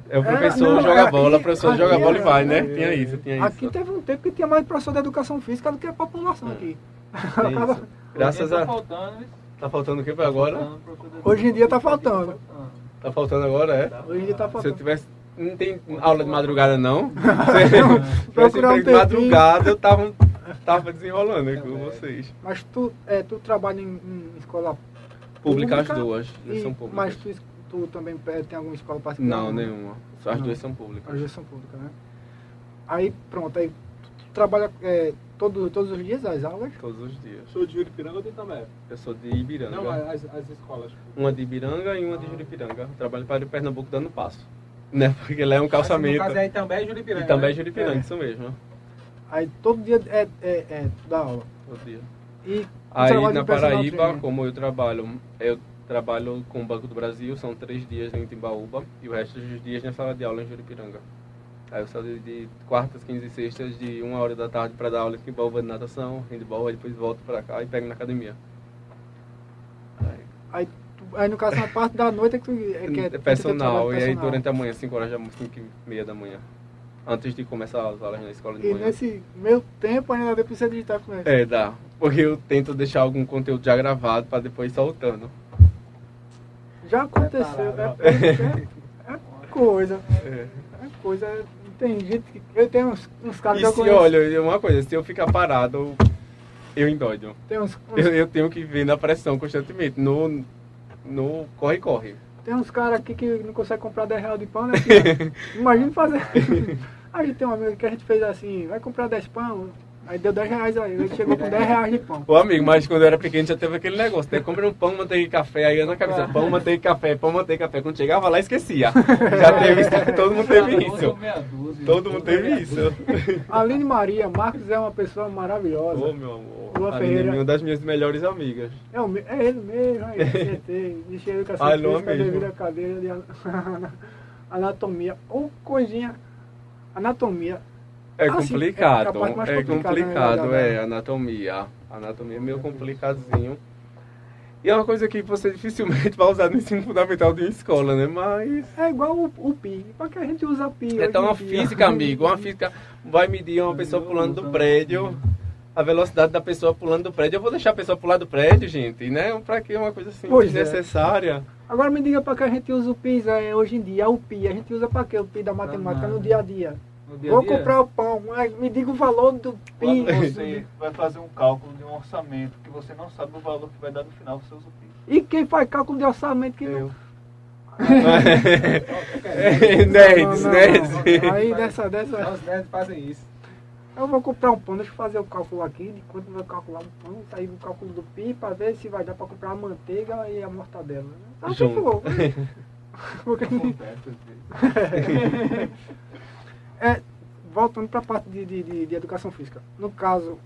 É o professor é, não, joga aqui, bola, o professor aqui, joga bola e vai, né? Tinha isso, tinha isso. Aqui teve um tempo que tinha mais professor de educação física do que a população aqui. [LAUGHS] Graças a... Tá faltando, Tá faltando o que para agora? Hoje em dia tá faltando. Tá faltando agora, é? Hoje tá faltando. Se eu tivesse não tem aula de madrugada não. [LAUGHS] Se Procurar um de madrugada eu tava, tava desenrolando aqui com vocês. Mas tu, é, tu trabalha em, em escola pública? Pública as duas, e, são públicas. Mas tu, tu também é, tem alguma escola particular? Não, nenhuma. Só as não. duas são públicas. As duas são públicas, né? Aí pronto, aí tu trabalha é, todo, todos os dias as aulas? Todos os dias. Sou de Juripiranga ou de Itambé? Eu sou de Ibiranga. Não, as, as escolas. Uma de Ibiranga e uma ah. de Juripiranga. Eu trabalho para o Pernambuco dando passo. Né? Porque lá é um calçamento. Mas, no caso é também Juripiranga. E também é Juripiranga, é. isso mesmo. Aí todo dia é, é, é da aula. Todo dia. E Aí na Paraíba, como eu trabalho, eu trabalho com o Banco do Brasil, são três dias em Timbaúba e o resto dos dias na sala de aula em Juripiranga. Aí eu saio de quartas, quinze e sextas, de uma hora da tarde para dar aula em Timbaúba de natação, handball, aí depois volto para cá e pego na academia. Aí, aí Aí no caso, na parte da noite é que, é, que é personal, e aí durante a manhã, 5 horas da manhã, 5 e meia da manhã. Antes de começar as aulas na escola de e manhã. E nesse meu tempo ainda dá pra você editar com isso? É, dá. Porque eu tento deixar algum conteúdo já gravado para depois ir soltando. Já aconteceu, né? [LAUGHS] É, é coisa. É. é coisa. Tem gente que. Eu tenho uns, uns caras e que eu conheço. olha, uma coisa, se eu ficar parado, eu endoido. Tem uns, uns... Eu, eu, tenho que ver na pressão constantemente. No, no corre-corre. Tem uns caras aqui que não conseguem comprar 10 reais de pão, né? [LAUGHS] Imagina fazer. [LAUGHS] a gente tem um amigo que a gente fez assim, vai comprar 10 pão, Aí deu 10 reais aí, ele chegou com 10 reais de pão. Ô amigo, mas quando eu era pequeno já teve aquele negócio, tem que comprar um pão, manteiga e café, aí eu na cabeça, pão, manteiga e café, pão, manteiga e café. Quando chegava lá, esquecia. [LAUGHS] Já teve isso, todo mundo teve isso. Todo mundo teve isso. Aline Maria, Marcos é uma pessoa maravilhosa. Ô meu amor. Lua Ferreira. uma das minhas melhores amigas. É, o, é ele mesmo, aí, acertei. Deixei educação ah, física devido à cadeira de [LAUGHS] anatomia. Ou coisinha, anatomia é ah, complicado, é, é complicado, né, é, anatomia. Anatomia é meio complicadinho. E é uma coisa que você dificilmente vai usar no ensino [LAUGHS] fundamental de escola, né? Mas. É igual o, o PI. Para que a gente usa PI? Então, uma física, [LAUGHS] amigo, uma física vai medir uma pessoa pulando do prédio, a velocidade da pessoa pulando do prédio. Eu vou deixar a pessoa pular do prédio, gente, né? Para que uma coisa assim pois é. desnecessária? É. Agora me diga para que a gente usa o PI é, hoje em dia, o PI. A gente usa para que o PI da matemática no dia a dia? Dia Vou dia? comprar o pão, me diga o valor do PIN. você vai fazer um cálculo de um orçamento que você não sabe o valor que vai dar no final, você usa o PIN. E quem faz cálculo de orçamento que Eu. [LAUGHS] nerds, nerds. Aí dessa, dessa. Os nerds fazem isso. Eu vou comprar um pão, deixa eu fazer o cálculo aqui, de quanto vai calcular o pão, sair o cálculo do PIN para ver se vai dar para comprar a manteiga e a mortadela. Então, for. [LAUGHS] Porque... [LAUGHS] É, voltando para a parte de, de, de, educação física. No caso,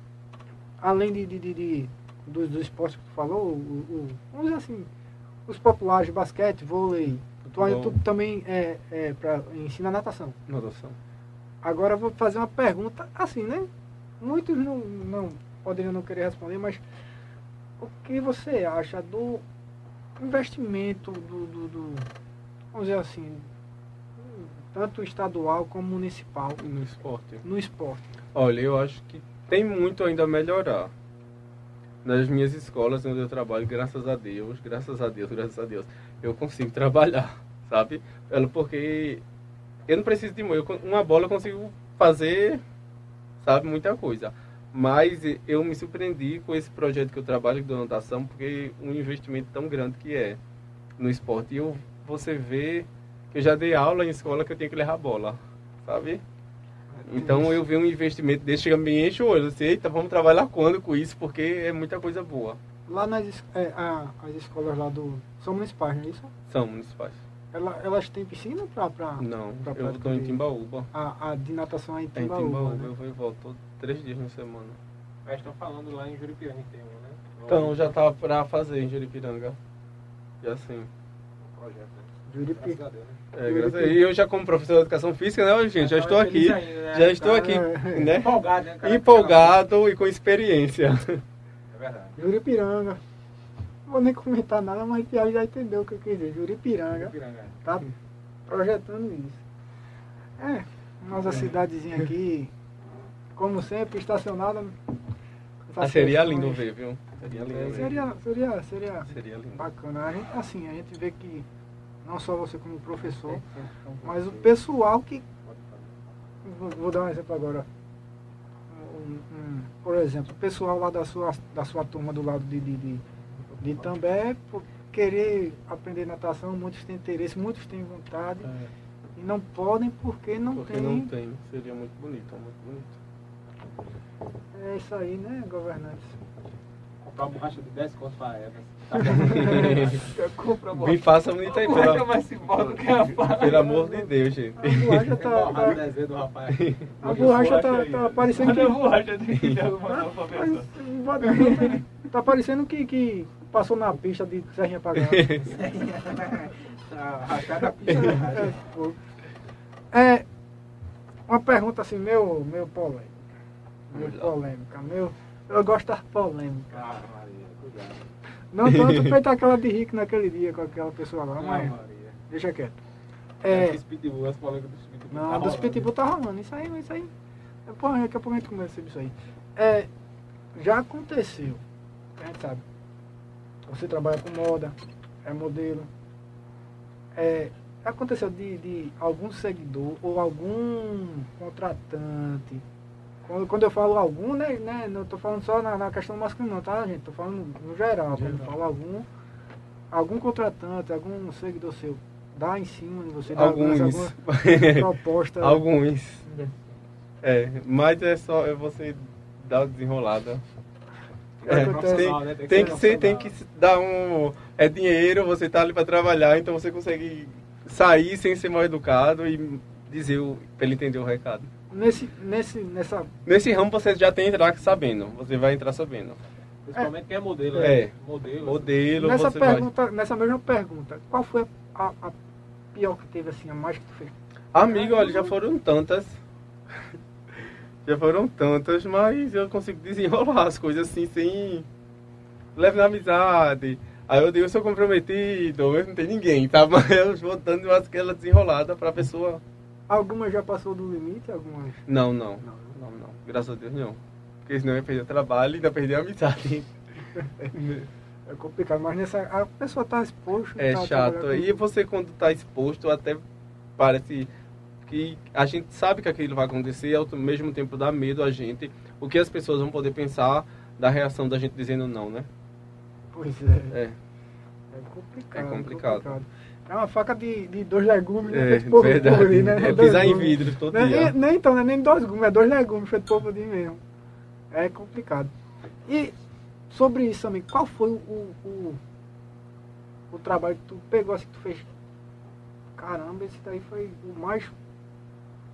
além de, de, de dos, dos, esportes que tu falou, o, o, vamos dizer assim, os populares, basquete, vôlei, tu, tu também é, é para ensina natação. Natação. Agora eu vou fazer uma pergunta assim, né? Muitos não, não poderiam não querer responder, mas o que você acha do investimento do, do, do vamos dizer assim, tanto estadual como municipal. No esporte. No esporte. Olha, eu acho que tem muito ainda a melhorar. Nas minhas escolas onde eu trabalho, graças a Deus, graças a Deus, graças a Deus, eu consigo trabalhar, [LAUGHS] sabe? Porque eu não preciso de muito. Uma bola eu consigo fazer, sabe, muita coisa. Mas eu me surpreendi com esse projeto que eu trabalho de natação, porque um investimento tão grande que é no esporte. E eu, você vê que eu já dei aula em escola que eu tenho que levar a bola, sabe? Então eu vi um investimento desse que me enche o olho. Assim, eita, vamos trabalhar quando com isso? Porque é muita coisa boa. Lá nas é, a, as escolas lá do. São municipais, não é isso? São municipais. Ela, elas têm piscina pra, pra Não, pra eu estou em Timbaúba. A, a de natação é em É em Timbaúba. Timbaúba, né? eu vou e volto três dias na semana. Mas estão falando lá em Juripiranga que tem né? Então, já tá pra fazer em Juripiranga. E assim. Um projeto, né? Juripi. Né? É, graças a Deus. E eu já como professor de educação física, né, gente? Já Tá estou feliz aqui. ainda, né? Já estou Tá aqui, É. né? Empolgado, né? cara? Empolgado e com experiência. É verdade. Juripiranga. Não vou nem comentar nada, mas o Thiago já entendeu o que eu quis dizer. Juripiranga Juripiranga. tá projetando isso. É, nossa cidadezinha aqui, como sempre, estacionada. Ah, seria lindo ver, viu? Seria lindo ver. Seria, seria, seria Seria lindo. bacana. A gente, assim, a gente vê que não só você como professor, mas o pessoal que. Vou, dar um exemplo agora. Um- um- por exemplo, o pessoal lá da sua, da sua turma do lado de, de, de, de També, por querer aprender natação, muitos têm interesse, muitos têm vontade É, e não podem porque não porque tem. não tem. Seria muito bonito, muito bonito. É isso aí, né, governantes? Comprar uma borracha de 10 contos pra Eva. Tá [LAUGHS] Compra Me faça bonito aí, pelo, mais simbólica que pelo amor de Deus, gente. A borracha tá, [LAUGHS] tá- a borracha tá, tá parecendo que. A borracha de que pessoa. Mas, Tá parecendo que, que passou na pista de Serrinha Pagana. [LAUGHS] Tá rachada a pista. É. É, uma pergunta assim, meu, meu polêmica. Meu polêmica, meu. Eu gosto das polêmicas. Ah, Maria, cuidado. Não tanto feito aquela de Rick naquele dia com aquela pessoa lá, mas deixa quieto. É. É, pitbull, as polêmicas dos pitbull. não, tá dos pitbull tá rolando. Isso aí, isso aí. Depois, daqui a pouco a gente começa isso aí. É, já aconteceu, a gente sabe. Você trabalha com moda, é modelo. É, aconteceu de, de algum seguidor ou algum contratante. Quando, quando eu falo algum, né, né não estou falando só na, na questão masculina, tá, gente? Estou falando no geral. Quando eu falo algum, algum contratante, algum seguidor seu, dá em cima de você, dá Alguns. alguma [LAUGHS] proposta. Alguns. É, mas é só é você dar uma desenrolada. É, tem, né? Tem que tem que ser, tem que dar um. É dinheiro, você tá ali pra trabalhar, então você consegue sair sem ser mal educado e dizer o, pra ele entender o recado. Nesse, nesse, nessa Nesse ramo você já tem que entrar sabendo, você vai entrar sabendo. Principalmente quem é modelo. É. né? Modelo. Modelo, Nessa você pergunta, nessa mesma pergunta, qual foi a, a pior que teve assim, a mais que tu fez? vai. Amigo, olha, já foram tantas. [LAUGHS] Já foram tantas, mas eu consigo desenrolar as coisas assim, sem. Leve na amizade. Aí eu digo, eu sou comprometido, eu não tenho ninguém, tá? [LAUGHS] Mas eu vou dando aquela desenrolada pra pessoa. Alguma já passou do limite, algumas. Não, não. Não, não. Graças a Deus não. Porque senão ia perder o trabalho e ainda perder a amizade. [LAUGHS] É complicado, mas nessa. A pessoa tá exposta. É tá chato. E você quando tá exposto até parece que a gente sabe que aquilo vai acontecer e ao mesmo tempo dá medo a gente. O que as pessoas vão poder pensar da reação da gente dizendo não, né? Pois é. É, É complicado. É complicado. É uma faca de, de dois legumes, né? é feito por- verdade. ali, né? É pisar em vidro todo Não é dia. nem, então, não é nem dois gumes, é dois legumes feito por pudim mesmo. É complicado. E sobre isso também, qual foi o, o, o trabalho que tu pegou assim que tu fez? Caramba, esse daí foi o mais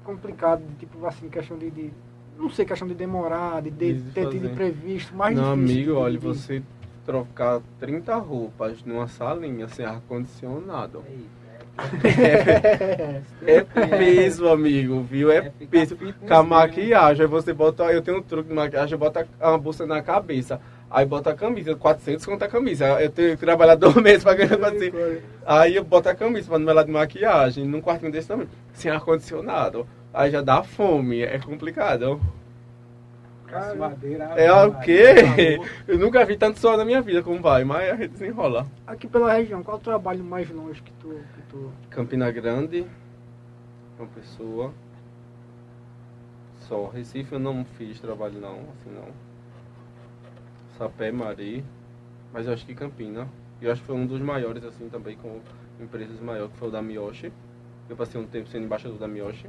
complicado, de, tipo assim, questão de, de- Não sei, questão de demorar, de, de De ter tido fazer. imprevisto, mais Não, difícil. amigo, olha, de- você trocar 30 roupas numa salinha sem ar-condicionado. [LAUGHS] É peso, amigo, viu? É É peso. fitness Com a maquiagem, aí você bota. Eu tenho um truque de maquiagem, eu boto a bolsa na cabeça. Aí bota a camisa, 400 conta a camisa. Eu tenho que trabalhar [LAUGHS] dois meses pra ganhar pra assim. Aí eu boto a camisa pra não melar de maquiagem, num quartinho desse também, sem ar-condicionado. Aí já dá fome, é complicado. É o quê? [LAUGHS] Eu nunca vi tanto sol na minha vida como vai, mas a gente desenrola. Aqui pela região, qual o trabalho mais longe que tu. Que tu... Campina Grande, uma pessoa. Só. Recife eu não fiz trabalho não, assim não. Sapé, Mari. Mas eu acho que Campina. E eu acho que foi um dos maiores, assim, também, com empresas maiores, que foi o da Miyoshi. Eu passei um tempo sendo embaixador da Miyoshi.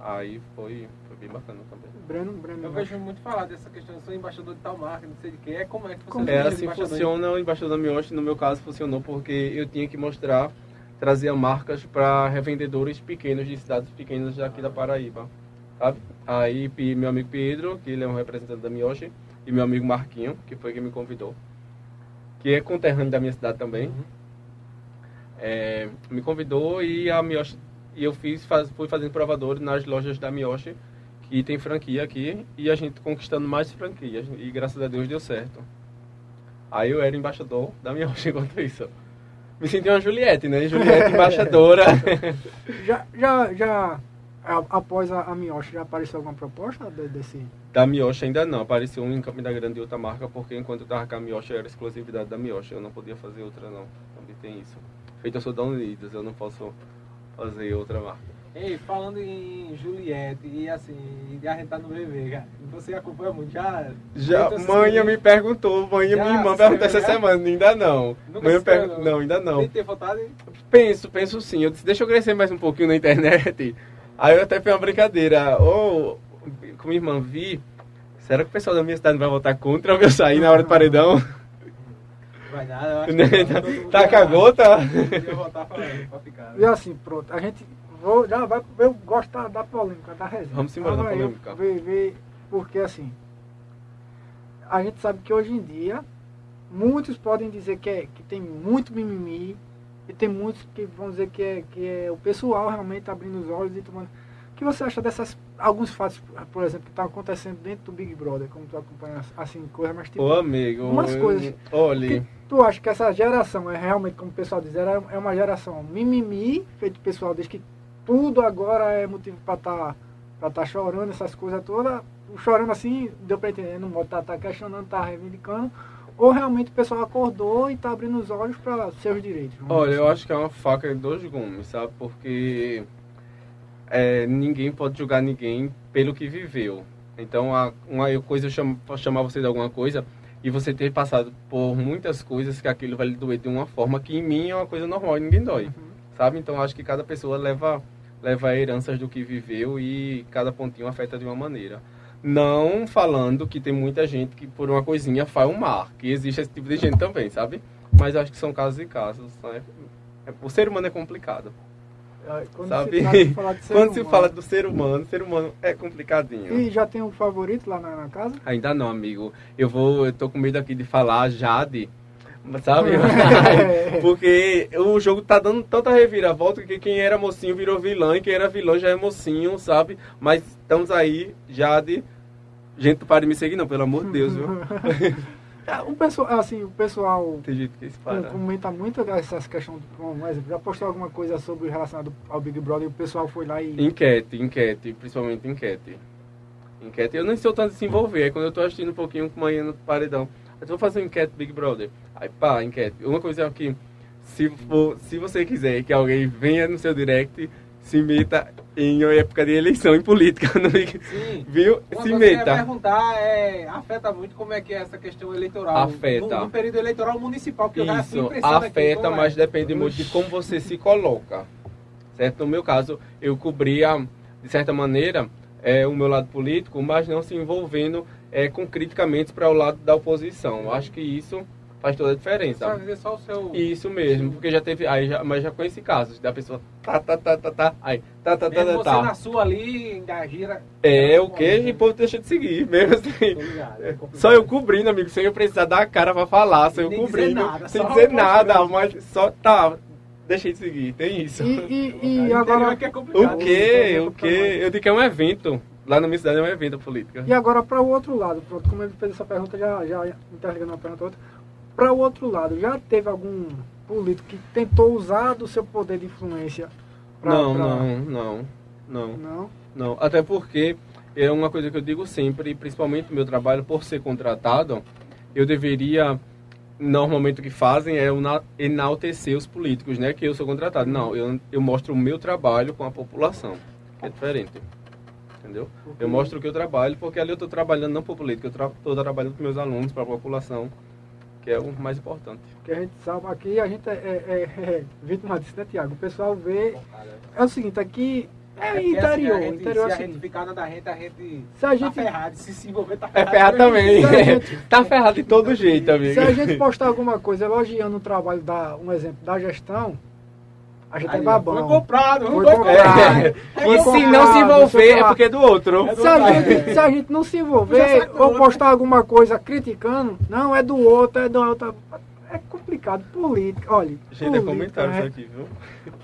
Aí foi bem bacana também. Breno, Breno. Eu vejo muito falar dessa questão, eu sou embaixador de tal marca, não sei de quê. É como é que Como é É assim funciona o embaixador da Miyoshi. No meu caso funcionou porque eu tinha que mostrar trazia marcas para revendedores pequenos de cidades pequenas daqui da Paraíba, sabe? Aí meu amigo Pedro, que ele é um representante da Miyoshi, e meu amigo Marquinho, que foi quem me convidou, que é conterrâneo da minha cidade também, uhum. é, me convidou e a Miyoshi, e eu fiz, faz, fui fazendo provadores nas lojas da Miyoshi, que tem franquia aqui, e a gente conquistando mais franquias, e graças a Deus deu certo. Aí eu era embaixador da Miyoshi [LAUGHS] enquanto isso. Me senti uma Juliette, né? Juliette [LAUGHS] embaixadora. [LAUGHS] já, já, já, após a, a Miyoshi, já apareceu alguma proposta desse? Da Miyoshi ainda não. Apareceu um em Campina Grande e outra marca, porque enquanto eu tava com a Miyoshi era exclusividade da Miyoshi. Eu não podia fazer outra, não. Também tem isso. Feito eu sou da Unidos, eu não posso fazer outra marca. Ei, falando em Juliette e assim, e a gente tá no bebê, cara. Você acompanha muito? Já. Já, mãe me perguntou, mãe minha irmã perguntou essa semana, ainda não. Nunca mãe pergun... não. não, ainda não. Tem ter vontade? Penso, penso sim. Eu disse, deixa eu crescer mais um pouquinho na internet. [LAUGHS] Aí eu até fiz uma brincadeira. Ô, oh, com minha irmã, vi. Será que o pessoal da minha cidade vai votar contra eu sair na hora do paredão? Vai nada, eu acho que [LAUGHS] tá, tá com a gota? [LAUGHS] Eu votar pra, pra ficar. Né? E assim, pronto, a gente Vou, já vai, eu gosto da, da polêmica, da resenha. Vamos embora da polêmica. Ver, ver, porque assim, a gente sabe que hoje em dia, muitos podem dizer que, é, que tem muito mimimi, e tem muitos que vão dizer que é, que é o pessoal realmente abrindo os olhos e tomando. O que você acha dessas alguns fatos, por exemplo, que estão acontecendo dentro do Big Brother, como tu acompanha assim, coisas mais tipo. Ô amigo, umas coisas. Olhe. Tu acha que essa geração é realmente, como o pessoal diz, é uma geração mimimi, feito pessoal desde que tudo agora é motivo para estar tá, tá chorando, essas coisas todas. Chorando assim, deu para entender, não tá, tá questionando, tá reivindicando. Ou realmente o pessoal acordou e está abrindo os olhos para seus direitos? Olha, eu acho que é uma faca de dois gumes, sabe? Porque é, ninguém pode julgar ninguém pelo que viveu. Então, a, uma coisa eu chamo, chamar você de alguma coisa e você ter passado por muitas coisas que aquilo vai lhe doer de uma forma que em mim é uma coisa normal e ninguém dói. Uhum. Sabe? Então, acho que cada pessoa leva leva heranças do que viveu e cada pontinho afeta de uma maneira. Não falando que tem muita gente que por uma coisinha faz um mar, que existe esse tipo de gente também, sabe? Mas acho que são casos e casos. Né? O ser humano é complicado. Quando sabe? Se Quando se [LAUGHS] fala do ser humano, o ser humano é complicadinho. E já tem um favorito lá na, na casa? Ainda não, amigo. Eu vou, eu tô com medo aqui de falar Jade sabe? [LAUGHS] Porque o jogo tá dando tanta reviravolta que quem era mocinho virou vilão e quem era vilão já é mocinho, sabe? Mas estamos aí já de. Gente, para de me seguir, não, pelo amor de Deus, viu? [LAUGHS] É, o pessoal, assim, o pessoal Tem gente que comenta muito essas questões, já postou alguma coisa sobre relacionado ao Big Brother e o pessoal foi lá e. Enquete, enquete, principalmente enquete. Enquete, eu não estou tanto se envolver, é quando eu estou assistindo um pouquinho com manhã no paredão. Eu vou fazer uma enquete Big Brother. Aí pá, enquete. Uma coisa é que se, for, se você quiser que alguém venha no seu direct, se meta em época de eleição em política. [LAUGHS] Sim. Viu? Uma se meta. Que eu perguntar é, afeta muito como é que é essa questão eleitoral. Afeta. No, no período eleitoral municipal, que Isso, eu já afeta, aqui, mas é. depende muito de como você se coloca. Certo? No meu caso, eu cobria, de certa maneira, é, o meu lado político, mas não se envolvendo é, com criticamente para o lado da oposição. Acho que isso faz toda a diferença. Só dizer só o seu... Isso mesmo, porque já teve, aí já, mas já conheci casos da pessoa tá, tá, tá, tá, tá, aí, tá, tá, tá, tá, tá. na sua ali, ainda gira... É, o que? E o povo deixa de seguir, mesmo assim. Ligado, é só eu cobrindo, amigo, sem eu precisar dar a cara pra falar, só eu cobrindo, nada, sem dizer nada, mas só, tá, deixei de seguir, tem isso. E, e, e agora... É o que? O que? Eu digo que é um evento. Lá na minha cidade é um evento político. E agora para o outro lado, pronto, como ele fez essa pergunta, já, já interligando uma pergunta outra. Para o outro lado, já teve algum político que tentou usar do seu poder de influência? Pra, não, pra... não, não, não, não. Não, até porque é uma coisa que eu digo sempre, principalmente no meu trabalho, por ser contratado, eu deveria normalmente o que fazem é enaltecer os políticos, né? Que eu sou contratado. Não, eu, eu mostro o meu trabalho com a população, é diferente entendeu? Eu mostro o que eu trabalho, porque ali eu estou trabalhando não para o político, eu estou tra trabalhando para meus alunos, para a população, que é o mais importante. Porque a gente sabe aqui, a gente é, é, é, é vítima disso, né, Tiago? O pessoal vê. É o seguinte, aqui é, é interior. Assim, gente, interior se assim. a gente ficar na da gente, a gente se a gente tá ferrado. Se se envolver, tá ferrado. É ferrado também. Gente... [LAUGHS] tá ferrado de todo jeito, amigo. Se a gente postar alguma coisa elogiando o trabalho da, um exemplo, da gestão, A gente é babão. Foi comprado, foi comprado. É. E se não se envolver, é porque é do outro. É do se, a gente, se, a gente, não se envolver ou postar alguma coisa criticando, não, é do outro, é do outro. É complicado. Política, olha. Gente, é comentários é, aqui, viu?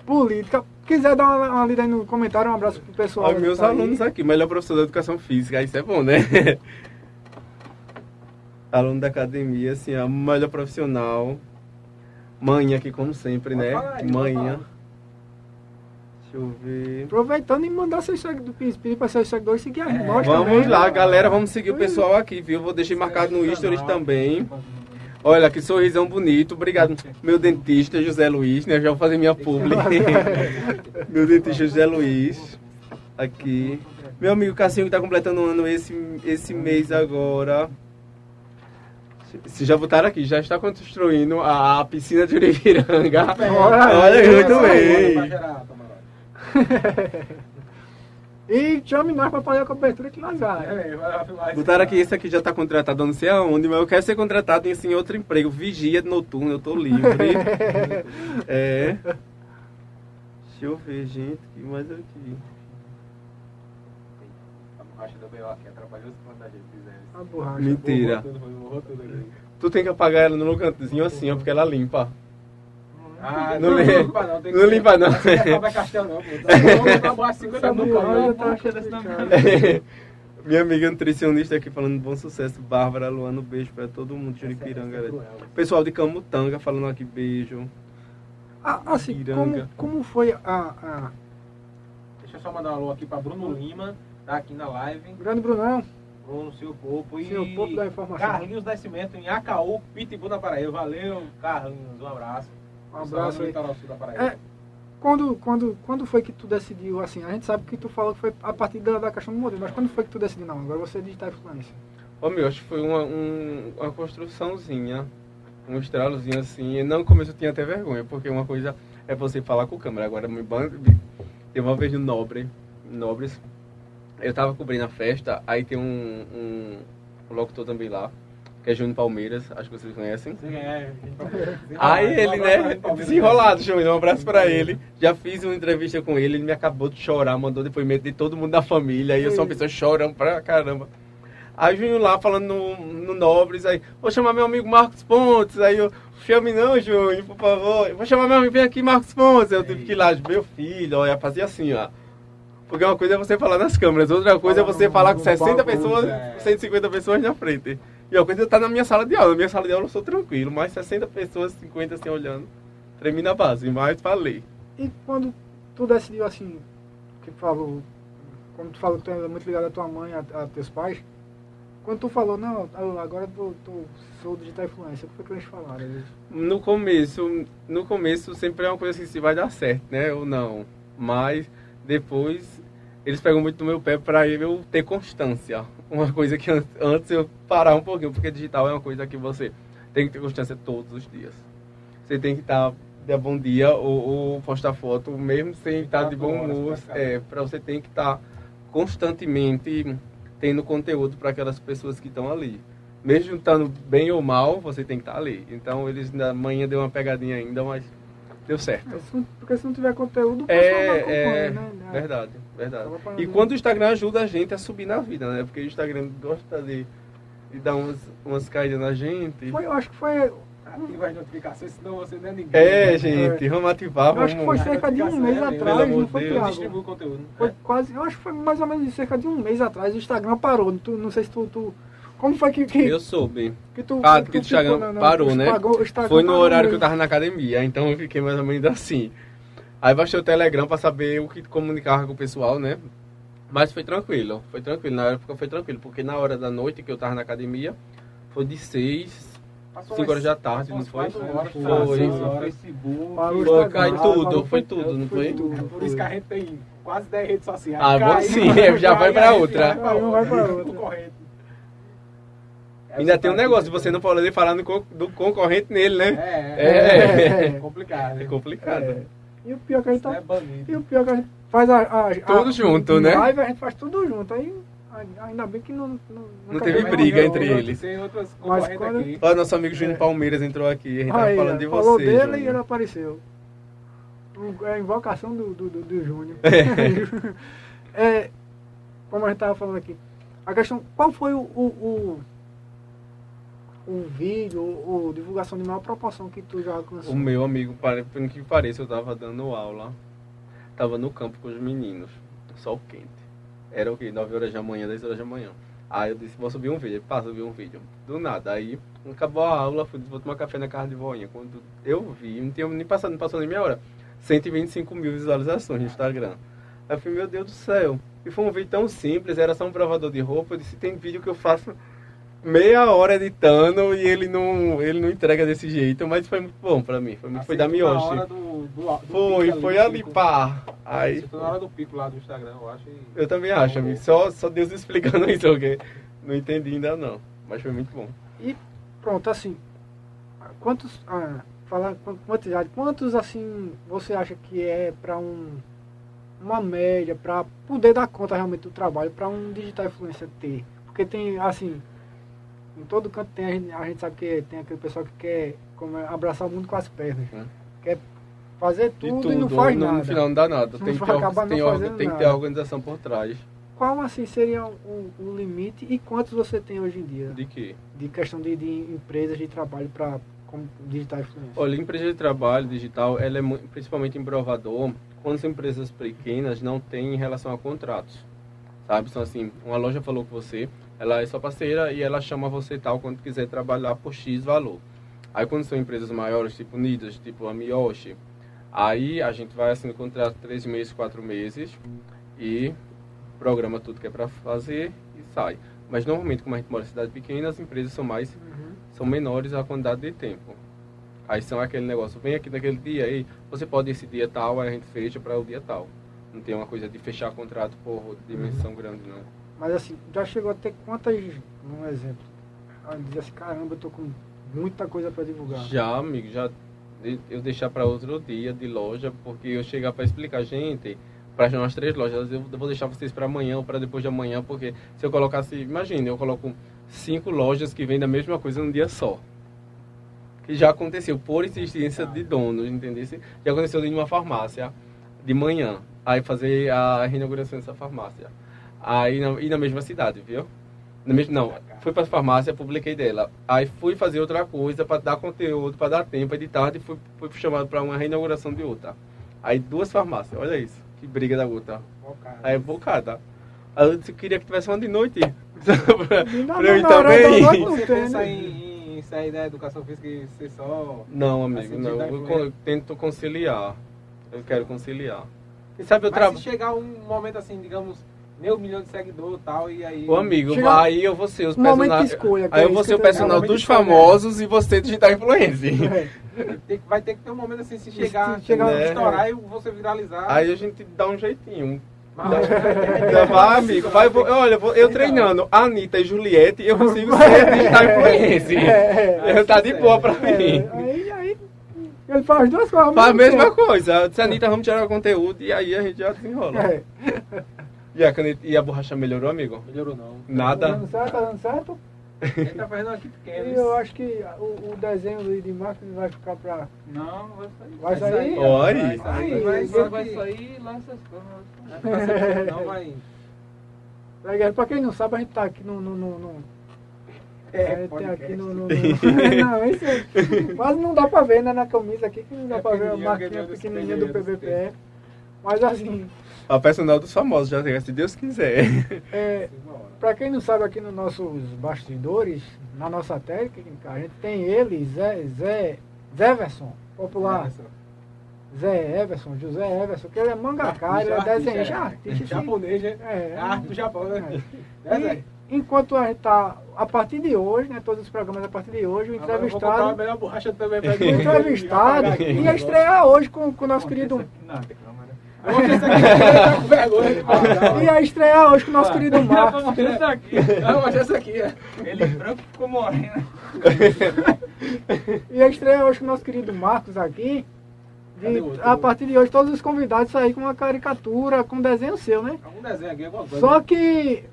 Política. Quiser dar uma, uma lida aí no comentário, um abraço pro pessoal. Olha, meus tá alunos aí. aqui, melhor professor da educação física, isso é bom, né? [LAUGHS] Aluno da academia, assim, a melhor profissional. Mãe aqui, como sempre, né? Manhã. Deixa eu ver. Aproveitando e mandar seus seguidores, pedir para seus seguidores seguir a é, nós Vamos também, lá, galera, vamos seguir o pessoal aqui, viu? Vou deixar marcado no Stories também. Olha, que sorrisão bonito. Obrigado, meu dentista José Luiz, né? já vou fazer minha publi. [LAUGHS] meu dentista José Luiz. Aqui. Meu amigo Cassinho que tá completando um ano esse, esse mês agora. Se já botaram aqui, já está construindo a, piscina de Uripiranga. Olha, Olha muito bem. [LAUGHS] E chame nós para fazer a cobertura que nós vai. É, Botaram aqui, esse aqui já está contratado, não sei aonde, mas eu quero ser contratado em assim, outro emprego. Vigia noturno, eu tô livre. [LAUGHS] é. Deixa eu ver, gente, o que mais aqui? A borracha do B.O. aqui atrapalhou quando a gente fizer A borracha. Mentira. Tu tem que apagar ela no cantozinho assim, ó, porque ela limpa. Ah, não, não, limpa não. Tem não limpa não. Não Castel não, pô. 50 [LAUGHS] Minha amiga nutricionista aqui falando bom sucesso. Bárbara, Luano, beijo pra todo mundo de Uripiranga. É Pessoal de Camutanga falando aqui, beijo. Ah, assim, como, como foi a, a... Deixa eu só mandar um alô aqui pra Bruno Lima, tá aqui na live. Grande Brunão. Bruno, seu Popo e seu Popo da informação. Carlinhos Nascimento em Acaú, Pitbull na Paraíba. Valeu, Carlinhos, um abraço. Um abraço aí. É, quando, quando, quando foi que tu decidiu, assim, a gente sabe que tu falou que foi a partir da, da questão do modelo, mas quando foi que tu decidiu, não, agora você é digital influência? Ô meu, acho que foi uma, um, uma construçãozinha, um estralozinho assim, e no começo eu tinha até vergonha, porque uma coisa é você falar com câmera, agora me tem uma vez no Nobre, Nobres, eu tava cobrindo a festa, aí tem um, um, um locutor também lá, que é Júnior Palmeiras, acho que vocês conhecem. Sim, é. Aí ele, né, desenrolado, Júnior, um abraço pra ele. Já fiz uma entrevista com ele, ele me acabou de chorar, mandou depoimento de todo mundo da família, aí eu sou uma pessoa chorando pra caramba. Aí Júnior lá falando no, no Nobres, aí, vou chamar meu amigo Marcos Pontes, aí eu, chame não, Júnior, por favor. Vou chamar meu amigo, vem aqui, Marcos Pontes. Eu tive que ir lá, meu filho, olha, fazia assim, ó. Porque uma coisa é você falar nas câmeras, outra coisa é você falar com 60 pessoas, 150 pessoas na frente. E a coisa está na minha sala de aula. Na minha sala de aula eu sou tranquilo, mas 60 pessoas, 50 assim olhando, tremi na base, mas falei. E quando tu decidiu assim, que falou, como tu falou que tu é muito ligado à tua mãe, a, a teus pais, quando tu falou, não, agora tu, tu sou digital influencer, o que foi que eles falaram? No começo, no começo sempre é uma coisa assim, se vai dar certo, né, ou não. Mas depois eles pegam muito no meu pé para eu ter constância uma coisa que antes eu parar um pouquinho, porque digital é uma coisa que você tem que ter constância todos os dias. Você tem que estar de bom dia ou, ou postar foto, mesmo sem estar de bom humor, é, para você tem que estar constantemente tendo conteúdo para aquelas pessoas que estão ali. Mesmo estando bem ou mal, você tem que estar ali. Então eles na manhã deu uma pegadinha ainda, mas deu certo. É, porque se não tiver conteúdo, o é, é, né? Verdade, verdade. E quando o Instagram ajuda a gente a subir na vida, né? Porque o Instagram gosta de, de dar umas, umas caídas na gente. Foi, eu acho que foi. Ativa as notificações, senão você não é ninguém. É, né? gente, vamos ativar. Eu acho que foi cerca de um mês atrás, não foi, Thiago? Distribui conteúdo. Foi quase, eu acho que foi mais ou menos cerca de um mês atrás, o Instagram parou. Tu, não sei se tu, tu como foi que, que. Eu soube. Que tu, ah, que, que o Instagram parou, né? Pagou, foi no horário que eu tava na academia, então eu fiquei mais ou menos assim. Aí baixei o Telegram pra saber o que comunicava com o pessoal, né? Mas foi tranquilo, foi tranquilo. Na época foi tranquilo, porque na hora da noite que eu tava na academia, foi de 6, 5 horas da tarde, não foi? Foi, foi. Facebook, foi, cai tudo, foi tudo, não foi? Por isso que a gente tem quase 10 redes sociais. Ah, bom sim, já vai pra outra. Vai pra outra. Ainda tem um negócio de você não poder falar do concorrente nele, né? É, é, é, é complicado. É complicado. É. E o pior que a gente tá, é E o pior que a gente faz a. a tudo a, junto, né? Live, a gente faz tudo junto. Aí ainda bem que não. Não, não teve briga entre eles. Tem outras Mas quando... aqui. Olha, nosso amigo Júnior Palmeiras entrou aqui. A gente tava falando de falou você. Falou dele Júnior. e ele apareceu. É a invocação do, do, do, do Júnior. é, [LAUGHS] como a gente estava falando aqui. A questão, qual foi o, o, o, o vídeo, ou divulgação de maior proporção que tu já alcançou? O meu amigo, por que pareça, eu estava dando aula. Tava no campo com os meninos, sol quente. Era o quê? 9 horas da manhã, 10 horas da manhã. Aí eu disse, vou subir um vídeo. Passa, subir um vídeo. Do nada. Aí acabou a aula, fui, vou tomar café na casa de voinha. Quando eu vi, não tinha nem passado, não passou nem meia hora. 125 mil visualizações no Instagram. Aí eu falei, meu Deus do céu. E foi um vídeo tão simples, era só um provador de roupa. Eu disse, tem vídeo que eu faço meia hora editando e ele não, ele não entrega desse jeito, mas foi muito bom pra mim. Foi, foi da Mioshi. Do, do, do foi, foi ali, pá. Aí, Você na hora do pico lá do Instagram, eu acho. E... Eu também acho, amigo. Só, só Deus [LAUGHS] explicando isso, porque não entendi ainda não. Mas foi muito bom. E pronto, assim, quantos. Ah, falar quantidade, quantos assim você acha que é para um uma média para poder dar conta realmente do trabalho para um digital influencer ter? Porque tem assim, em todo canto tem, a gente, a gente sabe que tem aquele pessoal que quer como, é, abraçar o mundo com as pernas. Hum. Quer fazer tudo, tudo, e não faz no, nada. No final não dá nada. Não tem, que ter, tem, tem que ter organização por trás. Qual assim seria o, o, limite e quantos você tem hoje em dia? De quê? De questão de, de empresas de trabalho para digital influencer? Olha, empresa de trabalho digital, ela é principalmente em provador, quando são empresas pequenas não tem em relação a contratos. Sabe? Então assim, uma loja falou com você, ela é sua parceira e ela chama você tal quando quiser trabalhar por X valor. Aí quando são empresas maiores, tipo Unidas, tipo a Miyoshi, aí a gente vai assim contrato três meses, quatro meses e programa tudo que é para fazer e sai. Mas normalmente, como a gente mora em cidade pequena, as empresas são mais uhum. são menores a quantidade de tempo. Aí são aquele negócio, vem aqui naquele dia aí, você pode esse dia tal, aí a gente fecha para o dia tal. Não tem uma coisa de fechar contrato por dimensão uhum. grande não. Mas assim, já chegou a ter quantas, um exemplo, dizer assim, caramba, eu tô com muita coisa para divulgar. Já, amigo, já eu deixar para outro dia de loja, porque eu chegar para explicar, gente, para as três lojas, eu vou deixar vocês para amanhã ou para depois de amanhã, porque se eu colocasse, imagine, eu coloco cinco lojas que vendem a mesma coisa num dia só. Que já aconteceu por existência de donos, entendeu? Já aconteceu em uma farmácia de manhã, aí fazer a reinauguração dessa farmácia. Aí na, e na mesma cidade, viu? Na mesma, não, fui para a farmácia, publiquei dela. Aí fui fazer outra coisa para dar conteúdo, para dar tempo, aí de tarde fui, fui chamado para uma reinauguração de outra. Aí duas farmácias, olha isso, que briga da outra. Bocada. Aí bocada. Aí eu queria que tivesse uma de noite. [LAUGHS] pra, não, pra eu ir também. Você pensa em, em sair da educação física e ser só. Não, amigo, não. Eu, eu tento conciliar. Eu quero conciliar. E sabe, eu trabalho. se chegar um momento assim, digamos meu milhão de seguidor e tal, e aí... O amigo, Chega... aí eu vou ser os personagens... Aí eu vou ser o personal dos famosos e você digital influencer. [LAUGHS] É. Vai ter que ter um momento assim, se chegar, se chegar né? estourar e você viralizar... Aí a gente dá um jeitinho. Mas, vai, amigo, vai, vou, olha, vou, eu treinando Anitta e Juliette, eu consigo [LAUGHS] ser digital influencer. É, é, tá de boa pra é, mim. Aí, aí, ele faz duas coisas. Faz a mesma coisa. Se a Anitta, vamos tirar o conteúdo e aí a gente já desenrola. É. [LAUGHS] E a, caneta, e a borracha melhorou, amigo? Melhorou não. Nada? Tá dando certo, tá dando certo? Ele tá fazendo aqui pequeno. E eu acho que o, o desenho do de Marcos vai ficar pra. Não, vai sair. Vai sair? Oi! Vai sair, vai, vai, vai sair lá essas coisas. Não vai. [LAUGHS] Legal, pra quem não sabe, a gente tá aqui no. no, no, no é, tem aqui no. no, no [LAUGHS] [LAUGHS] não, isso é, quase não dá pra ver, né? Na camisa aqui, que não dá é pra ver a marquinha pequenininha do PVPE. Mas assim. A personal dos famosos, já se Deus quiser. É, para quem não sabe, aqui nos nossos bastidores, na nossa técnica, a gente tem ele, Zé, Zé, Zé Everson, popular. Zé Everson, José Everson, que ele é mangaká, ele é desenhista, artista. É, japonês, né? É, é arte do Japão, né? É. [LAUGHS] E, enquanto a gente está, a partir de hoje, né, todos os programas a partir de hoje, o entrevistado. Eu vou borracha também pra [LAUGHS] o entrevistado [LAUGHS] ia estrear hoje com o nosso querido. Não, Hoje esse aqui tá com vergonha de Ia estrear hoje com o nosso querido [LAUGHS] Marcos. Vou mostrar essa aqui. [LAUGHS] Mostrar essa aqui. Ele branco ficou morrendo. Ia estrear hoje com o nosso querido Marcos aqui. De, a partir de hoje, todos os convidados saírem com uma caricatura, com desenho seu, né? Algum desenho aqui, alguma coisa. Só que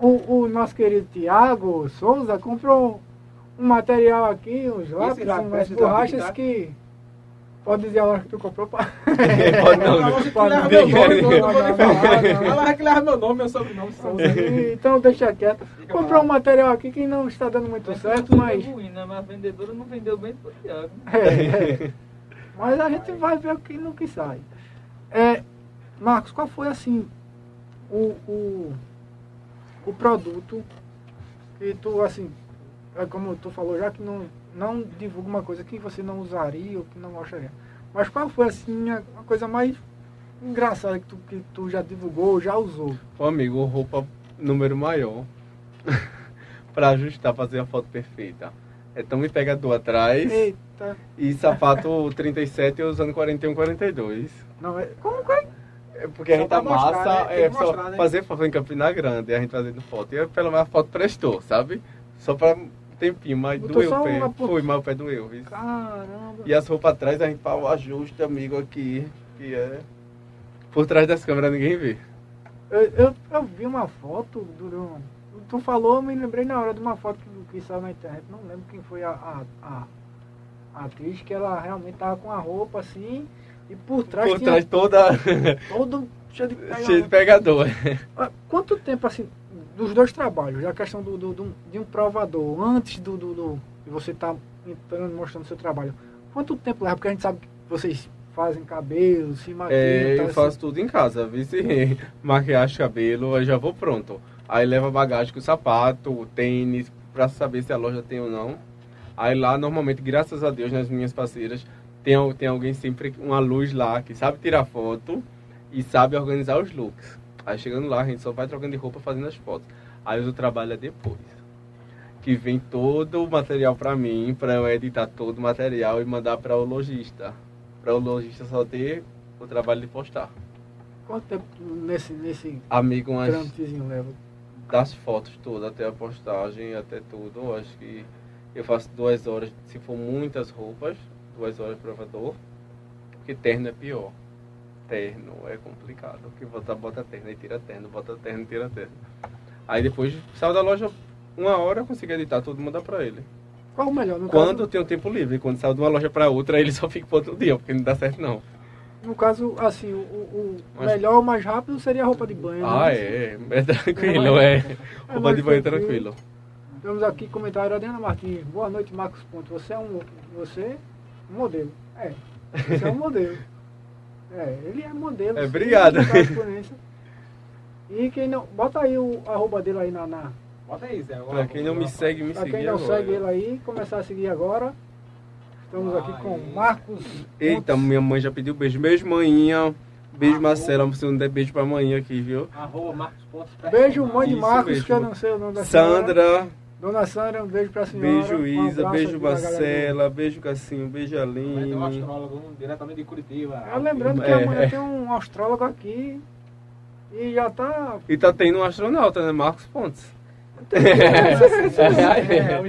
o, o nosso querido Tiago Souza comprou um material aqui, uns lápis, umas borrachas que Pode dizer a hora que tu comprou pra... [LAUGHS] pode não. Ela que leva meu nome, eu não vou nem falar. Ela que leva meu nome, meu sobrenome. Então deixa quieto. Comprou um material aqui que não está dando muito mas certo, mas... Ruim, né? Mas a vendedora não vendeu bem pro Thiago. É, é. Mas a gente vai ver o que no que sai. É, Marcos, qual foi assim o, o, o produto que tu assim, é como tu falou já que não não divulga uma coisa que você não usaria ou que não gostaria. Mas qual foi assim a, a coisa mais engraçada que tu, que tu já divulgou, já usou? Ô amigo, roupa número maior. [LAUGHS] para ajustar, fazer a foto perfeita. Então me pegador atrás. Eita. E sapato 37 usando 41, 42. Não, é. Como é? É porque a gente amassa, né? é só mostrar, né? fazer foto em Campina Grande, a gente fazendo foto. E pelo menos a foto prestou, sabe? Só pra tempinho, mas Botou doeu o pé. Uma... Foi, mas o pé doeu. Isso. Caramba. E as roupas atrás a gente faz o ajuste, amigo, aqui, que é. Por trás das câmeras ninguém vê. Eu, eu, eu vi uma foto do. Tu falou, eu me lembrei na hora de uma foto que, que saiu na internet. Não lembro quem foi a, a, a, a atriz, que ela realmente tava com a roupa assim. E por trás. Por trás toda. Todo [LAUGHS] cheio de pegador. Cheio de pegador. Quanto tempo assim dos dois trabalhos, a questão do, do, do de um provador, antes do, do, do de você estar tá entrando, mostrando seu trabalho, quanto tempo leva? Porque a gente sabe que vocês fazem cabelo, se maquiam. É, tá, eu faço assim. tudo em casa, vice [LAUGHS] maquiagem, cabelo, aí já vou pronto. Aí leva bagagem com sapato, tênis, para saber se a loja tem ou não. Aí lá, normalmente, graças a Deus, nas minhas parceiras, tem, tem alguém sempre, uma luz lá, que sabe tirar foto e sabe organizar os looks. Aí chegando lá, a gente só vai trocando de roupa fazendo as fotos. Aí o trabalho é depois. Que vem todo o material para mim, para eu editar todo o material e mandar para o lojista. Para o lojista só ter o trabalho de postar. Quanto tempo nesse, nesse Amigo, umas, leva? Das fotos todas até a postagem, até tudo, acho que eu faço duas horas, se for muitas roupas, duas horas provador, porque terno é pior terno é complicado. Porque bota, bota terno e tira terno, bota terno e tira terno. Aí depois saiu da loja uma hora, eu consigo editar tudo e mandar pra ele. Qual o melhor? No quando caso... tem o tempo livre. Quando sai de uma loja pra outra, ele só fica pro outro dia, porque não dá certo não. No caso, assim, o, o Mas... melhor, o mais rápido seria a roupa de banho. Ah, né? é. É tranquilo, é. é. Roupa de banho é tranquilo. Temos aqui comentário Adriana Martins. Boa noite, Marcos Ponto. Você é um. Você é um modelo. É. Você é um modelo. [LAUGHS] É, ele é modelo. É, obrigado. E quem não. Bota aí o arroba dele aí na. na bota aí, Zé. Pra quem não me segue, me segue. Pra quem não agora. segue ele aí, começar a seguir agora. Estamos aqui com Marcos. Eita, minha mãe já pediu beijo. Beijo, manhinha. Beijo, Marcela. Se não der beijo pra manhã aqui, viu? Arroba Marcos. Beijo, mãe de Marcos, que eu não sei o nome da Sandra. Senhora. Dona Sandra, um beijo pra senhora. Beijo, Isa. Um beijo, Marcela. Beijo, Cassinho. Beijo, Aline. Tem um astrólogo diretamente de Curitiba. Eu lembrando que é. amanhã tem um astrólogo aqui. E já tá. E tá tendo um astronauta, né? Marcos Pontes. [LAUGHS] É, é,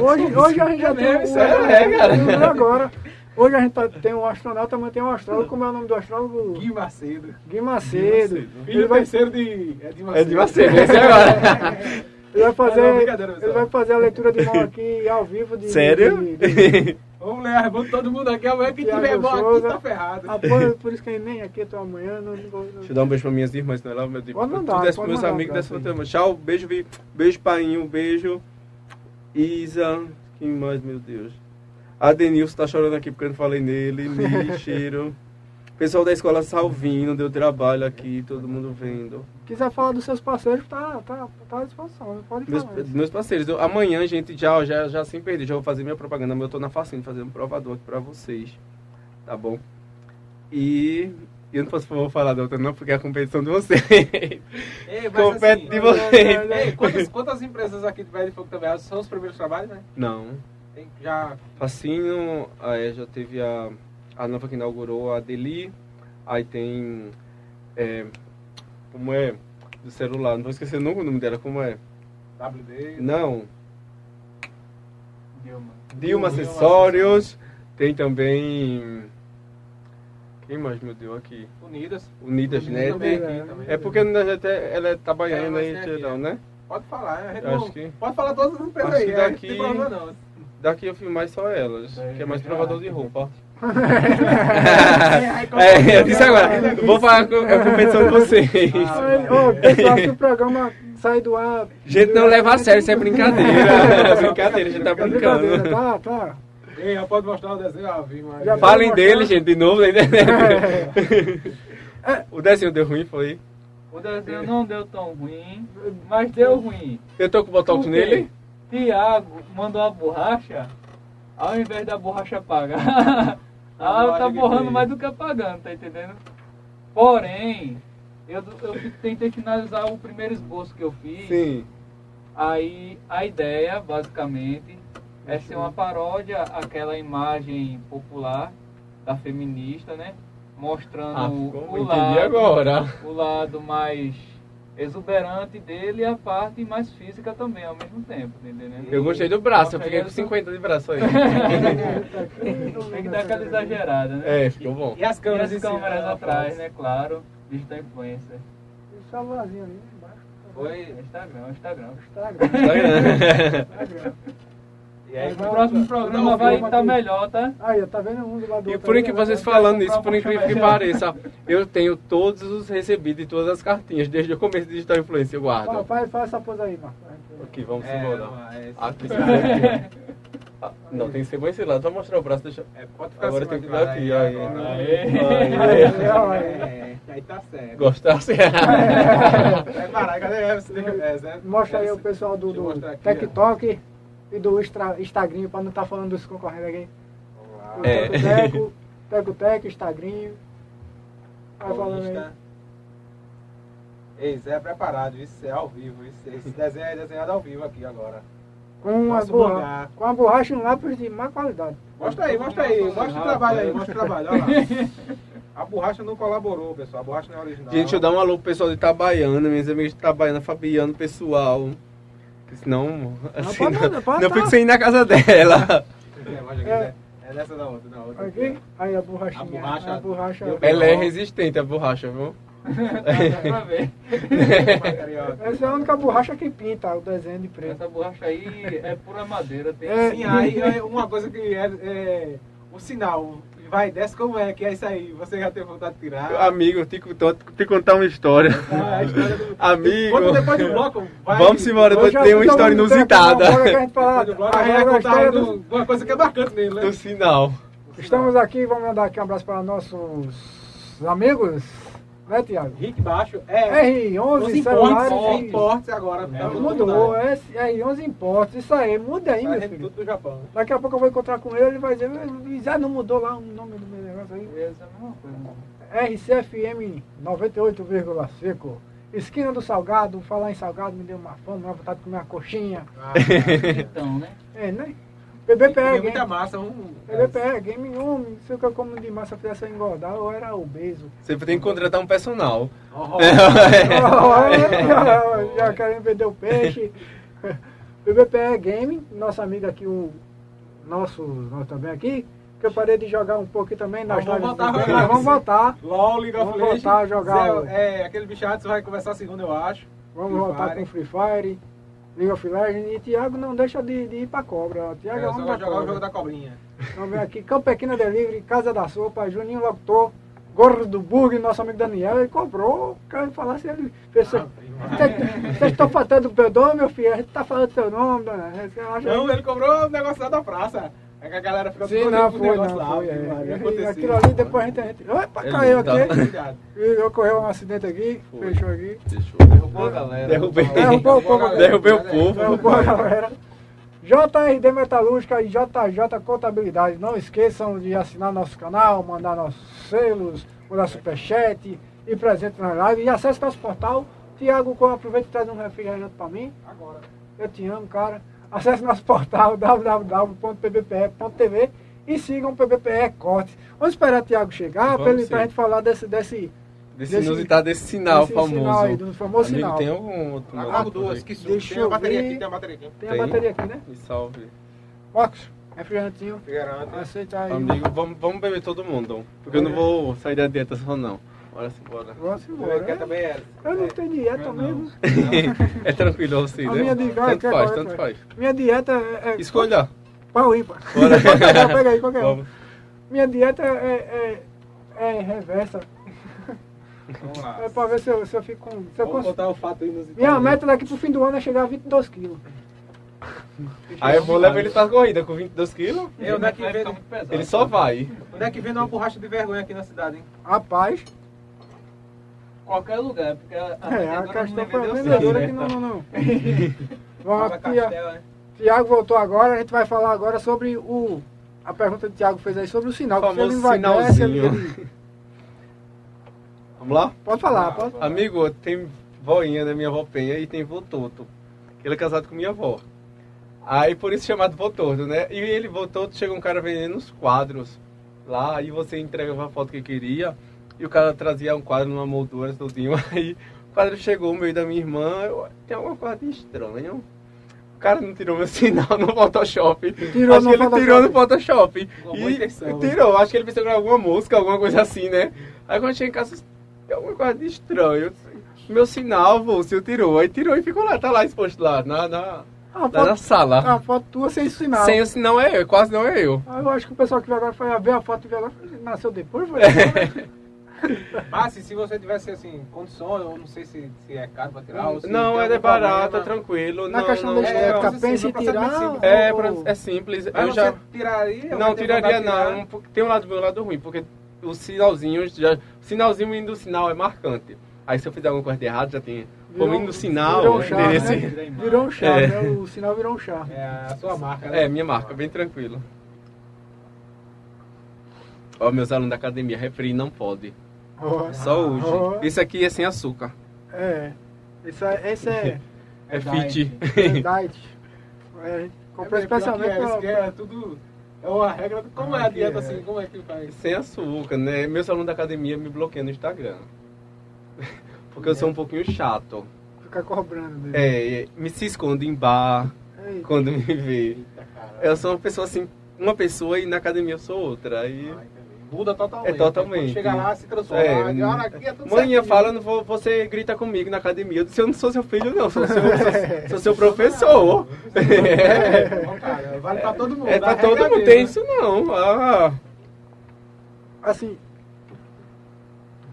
hoje, hoje a gente já tem. Um, é, cara. Agora. Hoje a gente tá, tem um astronauta, mas tem um astrólogo. Como é o nome do astrólogo? Gui Macedo. Gui Macedo. Gui Macedo. Filho vai... terceiro de. É de Macedo. É de Macedo, esse é agora. [LAUGHS] Ele vai fazer, não, ele vai fazer a leitura de mão [LAUGHS] aqui ao vivo. De, Sério? De, de, Vamos ler, vamos todo mundo aqui. Amanhã que tiver bom aqui tá ferrado. Apoio, por isso que nem aqui tô amanhã. Não, não, Deixa eu dar um beijo pra minhas irmãs, não é lá, meu. Pode mandar, Tudo é pros meus amigos dessa outra Tchau, beijo, beijo, painho, beijo. Isa, quem mais, meu Deus? A Denilson tá chorando aqui porque eu não falei nele. Me cheiro. Pessoal da escola Salvino deu trabalho aqui, todo mundo vendo. Quiser falar dos seus parceiros, tá, tá, tá à disposição, pode meus, falar. Meus parceiros, eu, amanhã, gente, já, já, já sem perder, já vou fazer minha propaganda, mas eu tô na facinha fazendo um provador aqui pra vocês. Tá bom? E eu não posso vou falar da outra não, porque é a competição de vocês. Ei, [LAUGHS] Compete assim, de vocês. Ei, quantas, quantas, empresas aqui de Velho de Fogo também são os primeiros trabalhos, né? Não. Tem, já... Facinho, aí já teve a a nova que inaugurou a Deli, aí tem. É, como é? Do celular, não vou esquecer nunca o nome dela, como é? WD? Não. Dilma. Dilma Acessórios. Tem também. Quem mais me deu aqui? Unidas. Unidas, Unidas Net. É, é porque a Unidas ela é trabalhando aí, geral, né? Pode falar, é, Acho que... pode falar todas as empresas aí, daqui, é, daqui eu filmo mais só elas, é, que é mais provador de roupa. É, eu disse agora, vou falar com a competição de vocês. Ah, Ô, pessoal, se o programa sai do ar. Gente, não leva a sério, isso é brincadeira. [LAUGHS] É brincadeira, a gente tá É brincando. brincadeira, Tá, tá. Ei, já pode mostrar o desenho ao vivo, mas... Já Falem dele, gente, de novo. né? É. O desenho deu ruim, foi? O desenho não deu tão ruim, mas deu ruim. Eu tô com botox nele? Tiago mandou a borracha, ao invés da borracha apagar, A [LAUGHS] ela borracha tá borrando mais do que apagando, tá entendendo? Porém, eu, eu tentei finalizar o primeiro esboço que eu fiz. Sim. Aí a ideia, basicamente, é ser uma paródia àquela imagem popular da feminista, né? Mostrando Ah, o, como o entendi lado, agora. o lado mais exuberante dele e a parte mais física também ao mesmo tempo, tá entendendo? Eu gostei do braço, eu fiquei com essa- 50 de braço aí. [LAUGHS] Tem que dar aquela exagerada, né? É, ficou bom. E as E câmeras as em cima, câmeras né, atrás, né? Claro. Digital influencer. É o ali embaixo. Foi... Instagram, Instagram. Instagram. [LAUGHS] Instagram. E aí, O próximo programa vai estar melhor, tá? Aí, tá vendo um do lado do E por aí, que vocês falando isso, por incrível que pareça, eu tenho todos os recebidos e todas as cartinhas desde o começo de Digital Influência, eu Fala, guardo. Faz, faz essa pose aí, Marcos. Aqui, vamos É, embora. mas- Aqui, se quiser. [LAUGHS] Ah, Não, tem que ser bom esse lado, vai mostrar o braço, deixa... É, pode ficar Agora acima tem que dar aqui, aí, aí. Aí. [LAUGHS] É, aí tá certo. Gostasse? [LAUGHS] É, parar, cadê? É? Mostra aí o pessoal do, do aqui. TikTok e do Instagram, pra não estar falando dos concorrentes aqui. Vamos lá. O É. Teco, [LAUGHS] Teco Teco, Instagram. Vai falando aí. Ei, Zé é preparado, isso é ao vivo. Isso, esse desenho é desenhado ao vivo aqui agora. Com uma, Nosso borra, lugar. com uma borracha e um lápis de má qualidade. Mostra aí, mostra aí, mostra o trabalho aí, mostra o trabalho, olha lá. A borracha não colaborou, pessoal, a borracha não é original. Gente, eu dar um alô pro pessoal de Itabaiana, minhas amigas de Itabaiana, Fabiano, pessoal. Senão, assim, pode não, pode não tá. fico sem ir na casa dela. É, É. Dessa da outra, da outra. Aqui, aí a borrachinha. A borracha a borracha. Ela é resistente, a borracha, viu? Dá pra ver. [LAUGHS] Essa é a única borracha que pinta o desenho de preto. Essa borracha aí é pura madeira. Tem É. Sim, aí é uma coisa que é, é o sinal. Vai, desce como é, que é isso aí. Você já tem vontade de tirar. Amigo, te, contar- te contar uma história. Ah, a história do- Amigo. Quando depois do bloco, vai. Vamos embora, depois tem uma tô história tempo, inusitada. que a gente fala- do bloco, a a gente vai contar do- do- uma coisa que é marcante nele, né? Do sinal. Estamos aqui, vamos mandar aqui um abraço para nossos amigos, né, Tiago? Rick Baixo é. R11 Os celulares. importes, e- importes agora. tá tudo Mudou, é R11 importes, isso aí, muda aí, Vai meu filho. tudo do Japão. Daqui a pouco eu vou encontrar com ele, ele vai dizer, já não mudou lá o nome do meu negócio aí. Essa é coisa. RCFM 98,5. Esquina do Salgado, falar em Salgado me deu uma fome, uma vontade de comer uma coxinha. Ah, [LAUGHS] Então, né? É, né? PBPE comer Game. muita massa. Um, PBPE Game Homem, se o que eu como de massa fizesse eu engordar, eu era obeso. Você tem que contratar um personal. Oh, [LAUGHS] Oh, já querem vender o peixe. [LAUGHS] PBPE Game, nosso amigo aqui, o nosso, nós também aqui, que eu parei de jogar um pouco também nas Vamos lives. voltar vamos voltar. LOL, League of Vamos Legends. voltar a jogar Zé, É, aquele bichato vai começar segunda, eu acho. Vamos Free voltar Fire. com Free Fire, League of Legends. E Thiago não deixa de, de ir pra cobra. Thiago É, é, homem da jogar o jogo cobra. da cobrinha. Vamos ver aqui, Campequina Delivery, Casa da Sopa, Juninho Locutor, Gordo do Burg, nosso amigo Daniel, ele cobrou. Quero falar se ele fez. Ah, Vocês estão faltando perdão, meu filho? A gente tá falando seu nome, dona. Acho- Não, ele cobrou o negócio lá da praça. É que a galera fica Sim, não, com o foi, negócio não, lá, foi. é. Aconteceu. aquilo ali, depois a gente. a gente opa, caiu não aqui. Ocorreu um acidente aqui, Foi. fechou aqui. Deixa Derrubou a galera. Derrubei. Derrubou o povo. Derrubei o povo. Derrubou a galera. JRD Metalúrgica e JJ Contabilidade. Não esqueçam de assinar nosso canal, mandar nossos selos, mandar superchat e presente na live. E acesse nosso portal. Tiago, aproveita e traz um refrigerante pra mim. Agora. Eu te amo, cara. Acesse nosso portal [LAUGHS] www.pbpe.tv e sigam o PBPE Cortes. Vamos esperar o Tiago chegar sim. pra gente falar desse, desse, Desse Desse- inusitado, desse sinal desse famoso. sinal aí, do famoso Amigo, sinal. tem algum outro Ah, duas, que Tem a bateria ver. aqui, tem a bateria aqui. Tem, Tem. a bateria aqui, né? Me salve. Marcos, refrigerantinho. Figueiredo. Aceita aí. Amigo, vamos, vamos beber todo mundo. Porque eu não vou sair da dieta só não. Bora se embora. Vamos Quer embora. também é. Eu não tenho dieta não. mesmo. [LAUGHS] é tranquilo assim, A né? minha dieta, tanto quer faz, qual é, tanto é? faz. Minha dieta é. é Escolha. Pau ímpar. Bora. [LAUGHS] Pega aí, qualquer um. Minha dieta é, é, é reversa. Vamos lá. É pra ver se eu, se eu fico com. Se eu Vamos cons... botar o fato inusitado. Minha meta daqui pro fim do ano é chegar a 22 quilos. [LAUGHS] Aí eu vou levar ele pra corrida com 22 quilos. Eu, é que. Ele só vai. onde é que vem uma borracha de vergonha aqui na cidade, hein? Rapaz, Qualquer lugar, porque a, a é, a questão não foi a vendedora certo, que não, não, não. [LAUGHS] Vamos, Castel, né? Tiago voltou agora, a gente vai falar agora sobre o. A pergunta que o Tiago fez aí sobre o sinal. O que ele envaidece, sinalzinho. ele- Vamos lá? Pode falar, Ah, pode. Amigo, tem voinha da minha avó Penha e tem vô Toto. Ele é casado com minha avó. Aí por isso chamado vô Toto, né? E ele, vô Toto, chega um cara vendendo uns quadros lá, aí você entregava a foto que queria, e o cara trazia um quadro numa moldura, tudinho. [LAUGHS] Aí o quadro chegou no meio da minha irmã, eu, tem alguma coisa de estranho. O cara não tirou meu [LAUGHS] sinal no Photoshop. Tirou acho no que ele Photoshop. tirou no Photoshop. Com boa E intenção. tirou, acho que ele pensou que era alguma música, alguma coisa assim, né? Aí quando eu cheguei em casa, tem alguma coisa de estranho. Eu Meu sinal, vô, o senhor tirou. Aí tirou e ficou lá, tá lá exposto lá, na, na, A lá na foto, sala. a foto tua sem sinal. Sem o sinal é eu, quase não é eu. Ah, eu acho que o pessoal que veio agora foi ver a foto e viu agora. Nasceu depois, foi? [LAUGHS] Mas [LAUGHS] se, se você tivesse assim, condições, eu não sei se, se é caro pra tirar ou se Não, é barato, é tranquilo. Na não, questão não, da é, estética, pensa em assim, é um tirar. É, ou- pra- é simples. Mas eu você já. tiraria? Não, tiraria tirar? não. Tem um lado bom e um lado ruim, porque o sinalzinho, já, o sinalzinho indo do sinal é marcante. Aí se eu fizer alguma coisa de errado, já tem. Virou- Como indo do sinal, virou um charme, desse- né? Virou um charme, É. né? O sinal virou um charme. É a sua marca, né? É, minha marca, bem tranquilo. Ó, meus alunos da academia, refri não pode. Só hoje. ó. Isso aqui é sem açúcar. É. Esse é, esse é, É, É fit. diet. é diet. É, comprou É, especialmente é, pra, que é tudo. É uma regra. Como é a Ah, dieta é. assim? Como é que faz? Sem açúcar, né? Meus alunos da academia me bloqueiam no Instagram. [LAUGHS] Porque eu sou um pouquinho chato. ficar cobrando dele. É, me se esconde em bar Ei, quando me vê. Eita. Eu sou uma pessoa assim, uma pessoa e na academia eu sou outra. Aí. Ah, entendi. Muda totalmente. É totalmente. Chega lá, se transforma. É, Ah, olha, aqui é tudo Manhã certinho. fala, não vou, você grita comigo na academia. Eu disse, eu não sou seu filho, não, sou seu, sou, sou seu professor. É, bom, cara, vale pra todo mundo. É pra todo mundo, mesmo, tem né? isso não. Ah, Assim,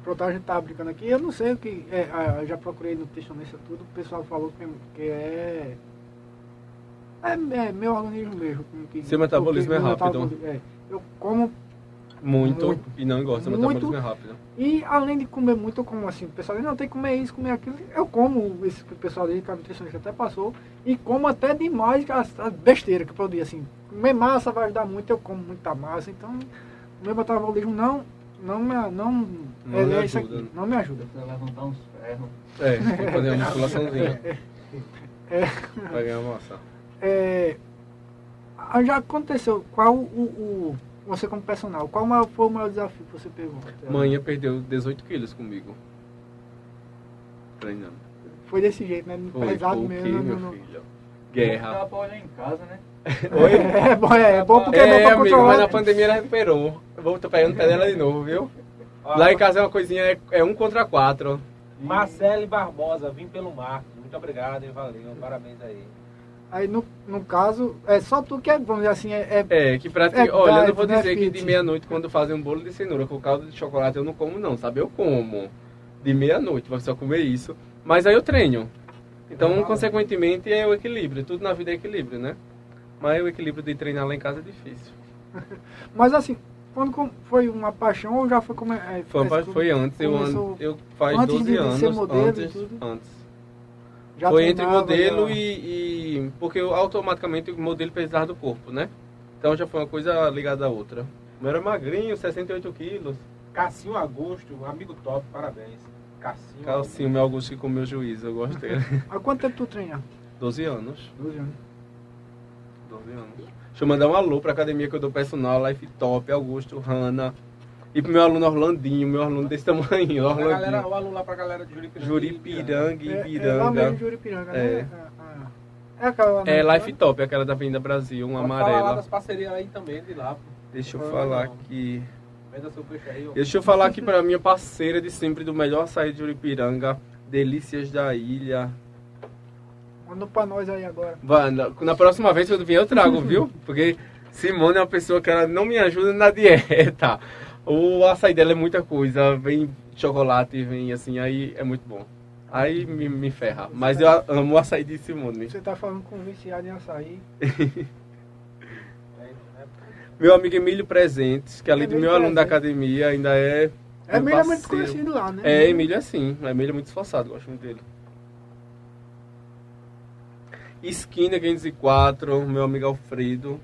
pronto, a gente tá brincando aqui, eu não sei o que. É, ah, eu já procurei nutricionista tudo, o pessoal falou que, é. É, é meu organismo mesmo. que- Seu metabolismo é rápido. metabolismo- é. eu como muito, Muito. e não gosta, seu Muito. metabolismo é rápido. E além de comer muito, eu como assim, o pessoal diz, não, tem que comer isso, comer aquilo. Eu como esse que o pessoal diz que a nutricionista até passou, e como até demais as, as besteiras que eu digo assim. Comer massa vai ajudar muito, eu como muita massa, então o meu metabolismo não, não me, não, Não é, é isso ajuda. aqui, não me ajuda. Levantar uns ferros. É, tem que fazer uma musculaçãozinha [LAUGHS] É, pra ganhar massa. é, já aconteceu, qual o, o você como personal, qual foi o maior desafio que você pegou? Manhã perdeu 18 quilos comigo. Treinando. Foi desse jeito, né? Foi, Pesado mesmo. não- meu não- filho? Dá Guerra. pra olhar em casa, né? [LAUGHS] Oi? É, bom, é, é bom porque é, bom É, pra amigo, controlar. mas na pandemia ela recuperou. Eu vou tô pegando o pé dela de novo, viu? Ó, Lá em casa é uma coisinha, é, é um contra quatro. Marcele Barbosa, vim pelo Marcos. Muito obrigado, hein? Valeu. Parabéns aí. Aí no, no caso, é só tu que é, vamos dizer assim, é, é É, que pratica. É Olha, eu não vou né, dizer que fit? de meia-noite, quando fazem um bolo de cenoura com caldo de chocolate, eu não como, não, sabe? Eu como. De meia-noite, vai só comer isso. Mas aí eu treino. Então, Ah. consequentemente, é o equilíbrio. Tudo na vida é equilíbrio, né? Mas o equilíbrio de treinar lá em casa é difícil. [LAUGHS] Mas assim, quando foi uma paixão ou já foi como é, Foi, é, foi antes, eu, eu faz antes 12 de- anos. ser modelo e antes, tudo? antes. Já foi entre modelo já- e, e- Porque eu, automaticamente o modelo precisava do corpo, né? Então já foi uma coisa ligada à outra. Eu era magrinho, 68 quilos. Cassinho Augusto, amigo top, parabéns. Cassinho. Calcinho, meu Augusto que comeu juízo, eu gosto dele. [LAUGHS] Há quanto tempo tu treina? 12 anos. 12 anos. 12 anos. Deixa eu mandar um alô pra academia que eu dou personal, Life Top, Augusto, Hanna. E pro meu aluno Orlandinho, meu aluno desse tamanho, Pra galera, Orlandinho. o aluno lá pra galera de Juripiranga. Juripiranga e É, é lá mesmo Piranga. em Juripiranga, É. né? É, é aquela É né? Life Top, aquela da Avenida Brasil, uma Pode falar lá amarela. das parcerias aí também, de lá. pô. Deixa eu Ah, falar não. aqui. Aí, ó. Deixa eu falar aqui pra minha parceira de sempre do melhor açaí de Juripiranga, Delícias da Ilha. Manda pra nós aí agora. Na, na próxima vez que eu vier eu trago, [LAUGHS] viu? Porque Simone é uma pessoa que ela não me ajuda na dieta. O açaí dela é muita coisa. Vem chocolate, vem assim, aí é muito bom. Aí me, me ferra. Mas eu amo o açaí de Simone. Você tá falando com um viciado em açaí. [LAUGHS] meu amigo Emílio Presentes, que além do meu aluno da academia, ainda é. Emílio é muito conhecido lá, né? É, Emílio é sim. Emílio é muito esforçado, gosto muito dele. Esquina 504, meu amigo Alfredo.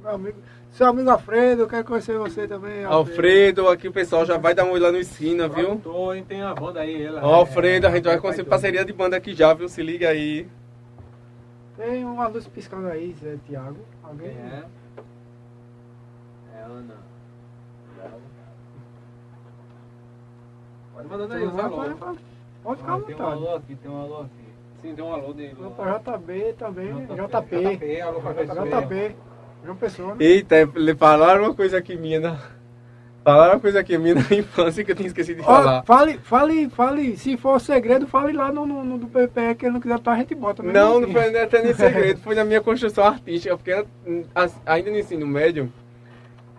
Meu amigo, seu amigo Alfredo, eu quero conhecer você também. Alfredo, Alfredo aqui o pessoal já vai dar uma olhada lá no Esquina, viu? Tô, hein, tem uma banda aí. Ela, Ó, Alfredo, a gente vai conseguir parceria de banda aqui já, viu? Se liga aí. Tem uma luz piscando aí, Zé Tiago. Alguém? é? É Ana. Pode mandando aí, os alô. Pode ficar à vontade. Tem um alô aqui, tem um alô aqui. Sim, tem um alô dele. Pra JB também, JP. JP, alô pra JP. João Pessoa, né? Eita, falaram uma coisa aqui minha na... Falaram uma coisa aqui minha na infância que eu tinha esquecido de falar. fale, fale, fale, se for segredo, fale lá no, no, no do PPE, que ele não quiser botar, a gente bota. Não, assim. não foi até nem segredo, [LAUGHS] foi na minha construção artística, porque ainda no ensino médio,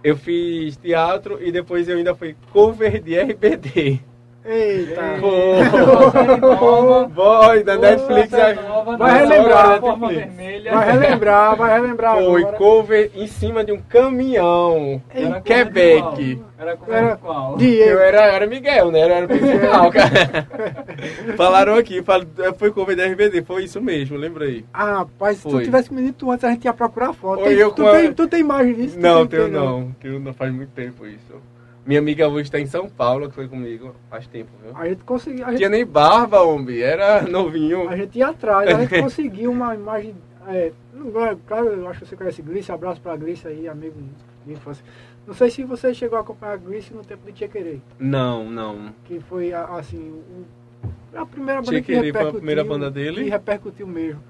eu fiz teatro e depois eu ainda fui cover de RBD. Eita! Boy, da Netflix. Vai relembrar. Vai relembrar, vai relembrar. Foi cover em cima de um caminhão em Quebec. Era era qual? Eu era, era Miguel, né? Era o principal, cara. [LAUGHS] Falaram aqui, foi cover da RBD, foi isso mesmo, lembrei. Ah, rapaz, se tu tivesse me dito antes, a gente ia procurar foto. Tem, tu, tem, tu tem imagem disso? Não, tenho não. Que não faz muito tempo isso. Minha amiga hoje está em São Paulo, que foi comigo faz tempo, viu? A gente conseguiu. A gente... Tinha nem barba, homem, era novinho. A gente ia atrás, a gente [LAUGHS] conseguiu uma imagem. É, claro, eu acho que você conhece Glice, abraço pra Glice aí, amigo de infância. Não sei se você chegou a acompanhar a Glice no tempo de Tia Querer. Não, não. Que foi assim. a primeira banda Tia que repercutiu. Foi a primeira banda dele? Que repercutiu mesmo.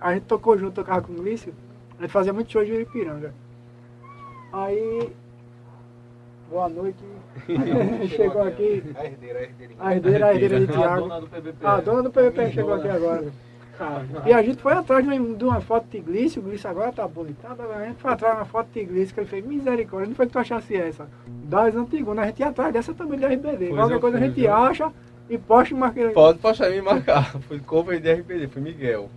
A gente tocou junto, tocava com Glice. A gente fazia muito show de Ipiranga. Aí Boa noite. [LAUGHS] chegou aqui. A herdeira, a herdeira. A herdeira, a herdeira de Tiago. A dona do PVP. A dona do PVP chegou aqui agora. E a gente foi atrás de uma foto de Glício, o Glício agora tá bonitado, a gente foi atrás de uma foto de Glício que ele fez misericórdia, não foi que tu achasse essa, das antigas, a gente ia atrás dessa também de RBD, pois qualquer coisa fui, a gente viu? acha e posta e marca. Pode postar e me marcar, [LAUGHS] foi cover de RBD, foi Miguel.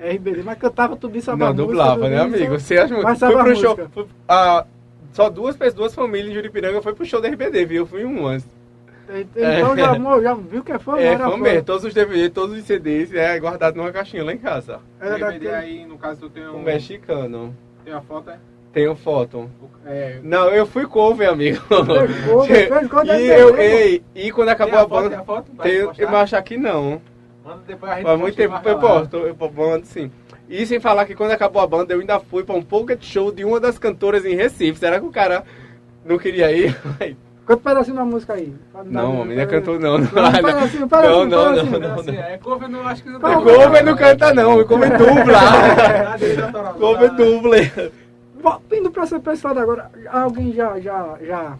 RBD, mas cantava tudo isso a Não, dublava, né amigo? Você acha muito. Foi pro show, foi, a, só duas, duas famílias em Juripiranga foi pro show da RBD, viu? Eu fui um antes. Então é. já, já viu que é fã? É, fã mesmo. Todos os DVDs, todos os CDs é guardado numa caixinha lá em casa. É, DVD daquele... aí, no caso, tu tem um... Um mexicano. Tem a foto, é? Tenho foto. É... Não, eu fui cover, amigo. [LAUGHS] Cover, e, eu, ei, e quando acabou a, a banda... Tem a foto? Tem, eu acho que não. Manda depois a gente Faz muito tempo, eu posto, eu mando sim. E sem falar que quando acabou a banda, eu ainda fui para um pocket show de uma das cantoras em Recife. Será que o cara não queria ir? [LAUGHS] Canta um pedacinho da música aí. Não, a menina cantou não. Não, não, não, não, não. É cover não, acho que não tá. Cover não canta não, cover dubla. Cover dubla. Indo para essa pessoa agora, alguém já, já, já,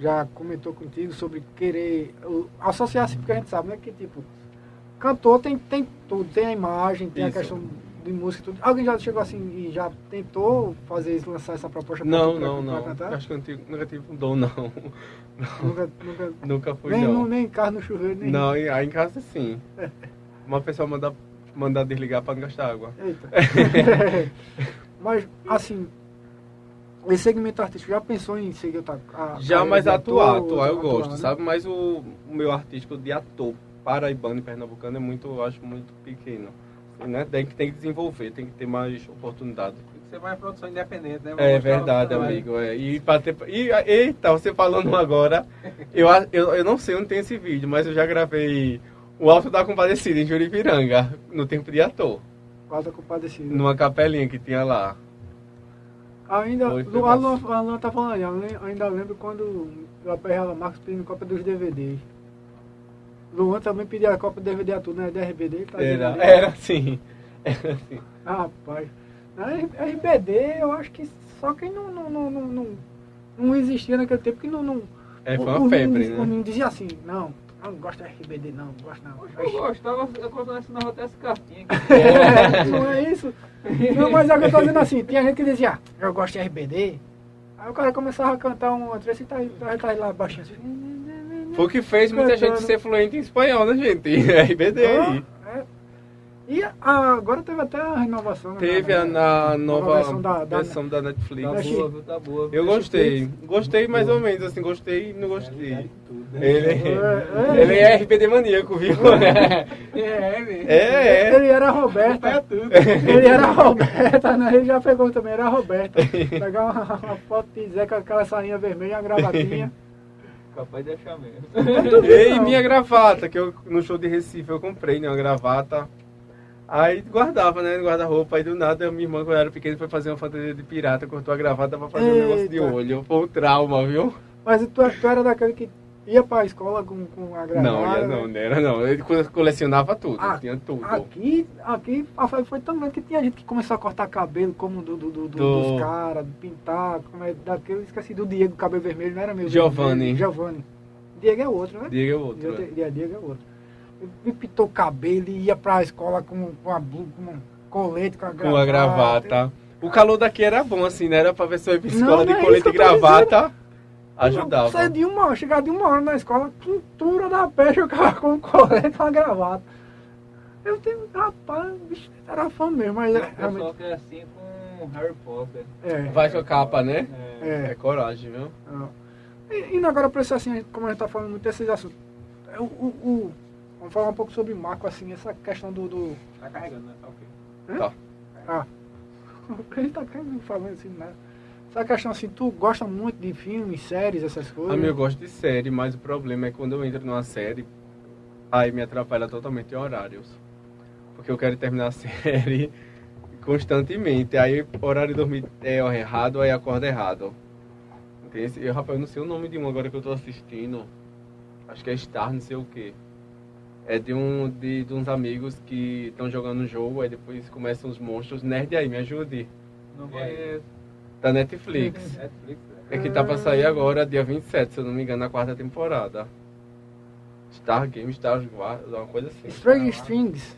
já comentou contigo sobre querer associar-se, porque a gente sabe, né, que tipo, cantor tem, tem tudo, tem a imagem, tem Isso. a questão de música tudo. Alguém já chegou assim e já tentou fazer lançar essa proposta não, pra, não, pra, não. cantar? Acho que eu tive, nunca tive um dom, [LAUGHS] não. Nunca, nunca, nunca fui, nem, não. Nem em casa no chuveiro, nem... Não, aí em casa sim. [LAUGHS] Uma pessoa mandar, mandar desligar para não gastar água. Eita. [LAUGHS] Mas, assim, esse segmento artístico, já pensou em seguir outra... A, já, mas atuar, atuar eu gosto, né? sabe? Mas o, o meu artístico de ator paraibano e pernambucano é muito, eu acho, muito pequeno né? Tem que, tem que desenvolver, tem que ter mais oportunidade. Você vai em produção independente, né? é verdade, amigo. É. E, pra ter, e eita, você falando agora, eu, eu, eu não sei onde tem esse vídeo, mas eu já gravei o Alto da Compadecida em Juripiranga, no tempo de ator. O Alto da Compadecida. Numa capelinha que tinha lá. Ainda, o Alan, tá falando ainda lembro quando o Aperrela Marcos pedindo cópia dos DVDs. Luan também pedia a Copa DVD a tudo, né? DRBD. Tá era, era sim. [LAUGHS] Era sim. Rapaz. Na RBD, eu acho que só quem não, não, não, não, não, não existia naquele tempo que não. não é, foi uma febre, né? Não dizia assim, não, não gosto de RBD, não, não gosto não. Eu gostava, eu colecionava até essa cartinha. É, não é isso? Não, mas é o que eu tô dizendo assim, tinha gente que dizia, eu gosto de RBD. Aí o cara começava a cantar um trecho e tá, tá, tá lá baixinho assim. O que fez muita gente Cantando. ser fluente em espanhol, né, gente? [LAUGHS] RBD aí. É. E a- agora teve até a renovação. né, Teve a da- na nova versão da- da- versão da Netflix. Tá boa, viu? Tá boa. Eu gostei. Gostei mais ou menos, assim, gostei e não gostei. Ele, É, ele é RBD maníaco, viu? É, né? [LAUGHS] É, é. Ele era a Roberta. tudo. Ele era a Roberta, né? Ele já pegou também, era a Roberta. Pegar uma, uma foto de Zé com aquela sainha vermelha, uma gravatinha. Capaz de achar mesmo. E [LAUGHS] minha gravata, que eu no show de Recife eu comprei, né? Uma gravata. Aí guardava, né? No guarda-roupa. Aí do nada, minha irmã, quando eu era pequena, foi fazer uma fantasia de pirata, cortou a gravata pra fazer um negócio de Eita. olho. Foi um trauma, viu? Mas tu, tu era daquele que ia pra escola com, com a gravata. Não, ia né? não, não era não. Co- colecionava tudo, Ah, tinha tudo. Aqui, aqui a foi, tão grande que tinha gente que começou a cortar cabelo, como do, do, do- do- Do- dos caras, pintar, como é daquele, esqueci do Diego, cabelo vermelho, não era meu. Giovanni. Giovanni. Diego é outro, né? Diga o outro. Diego, né? Diego, Diego é outro. Ele pintou o cabelo e ia pra escola com, com, a, blu- com um colete, com a gravata. Com a gravata. O calor daqui era bom, assim, né? Era pra ver se eu ia pra escola Não, de não é colete isso e gravata. Ajudava. Saia de uma hora, chegar de uma hora na escola, quintura da peste, [LAUGHS] o cara com um colete com a gravata. Eu tenho, rapaz, bicho, era fã mesmo, mas O é, realmente. que é assim com Harry Potter. É, Vai com a capa, né? É. é. É coragem, viu? Não. E, e agora, para isso assim, como a gente está falando muito desses assuntos, é o, o- o- vamos falar um pouco sobre Marco, assim, essa questão do. do Tá carregando, né? Tá ok. Tá. ah, [LAUGHS] a gente tá caindo falando assim, né? Essa questão assim, tu gosta muito de filmes, séries, essas coisas? A mim eu gosto de série, mas o problema é quando eu entro numa série, aí me atrapalha totalmente em horários. Porque eu quero terminar a [LAUGHS] série constantemente. Aí o horário de dormir é errado, aí acorda errado. Entende? Eu, rapaz, eu não sei o nome de um agora que eu tô assistindo. Acho que é Star, não sei o que. É de, um, de, de uns amigos que estão jogando um jogo, aí depois começam os monstros. Nerd aí, me ajude. Não E aí? Da Netflix. Netflix? É que tá pra sair agora, dia 27, se eu não me engano, na quarta temporada. Star Game, Star Wars, uma coisa assim. Strange Things.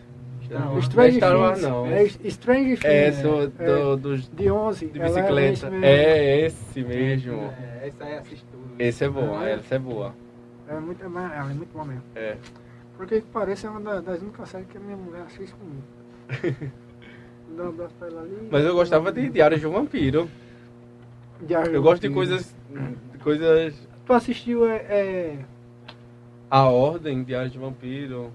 Não, Strange Star Wars Things. não. É Strange Things. É, do, É, do, dos, de 11. de é bicicleta. esse mesmo. É esse mesmo. É, esse aí assiste tudo. Esse é bom, essa é boa. É muito, é, é muito bom mesmo. É. Porque que parece é uma da- das únicas séries que a minha mulher assiste comigo. [LAUGHS] Dá um abraço pra ela ali. Mas eu gostava de Diário de um Vampiro. Eu gosto de Vampiro. coisas. de coisas. Tu assistiu é, é, A Ordem, Diário de Vampiro.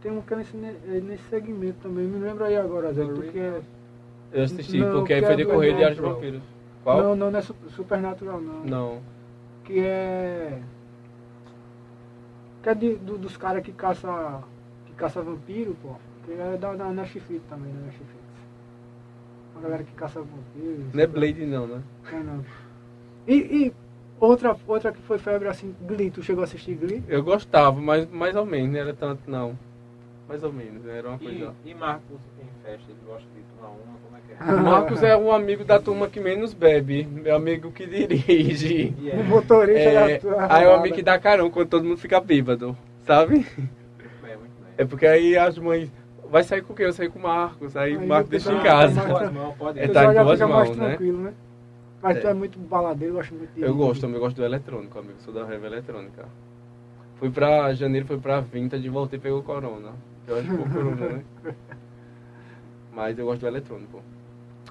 Tem um que é nesse, é nesse segmento também. Me lembra aí agora, Zé. Porque é, Eu assisti, Não, porque aí foi é decorrer Diário de. Vampiros. Qual? Não, não, não é su- Supernatural, não. Não. Que é. Que é de, do- dos caras que caça. que caça vampiro, pô. Que é da, da Netflix também, da Netflix. Uma galera que caça vampiro. Não é Blade não, né? Não, não. E, e outra, outra que foi febre assim, Glee, tu chegou a assistir Glee? Eu gostava, mas mais ou menos, não era tanto não. Mais ou menos, né? era uma coisa. E, e Marcos em festa, ele gosta de tomar uma, como é que é? Marcos é um amigo da turma que menos bebe, meu amigo que dirige. E O é, motorista É, da tua aí é o amigo que dá carão quando todo mundo fica bêbado, sabe? bem, muito bem. É porque aí as mães. Vai sair com quem? Eu sair com o Marcos. Aí o Aí Marcos o deixa em casa. Duas mãos, pode É, tá em já duas mãos, né? tranquilo, né? Mas tu É. é muito baladeiro, gosta muito de. Eu gosto, também gosto do eletrônico, amigo. Sou da raiva eletrônica. Fui pra janeiro, fui pra Vintage voltei e pegou corona. Eu acho que foi corona, né? [LAUGHS] Mas eu gosto do eletrônico.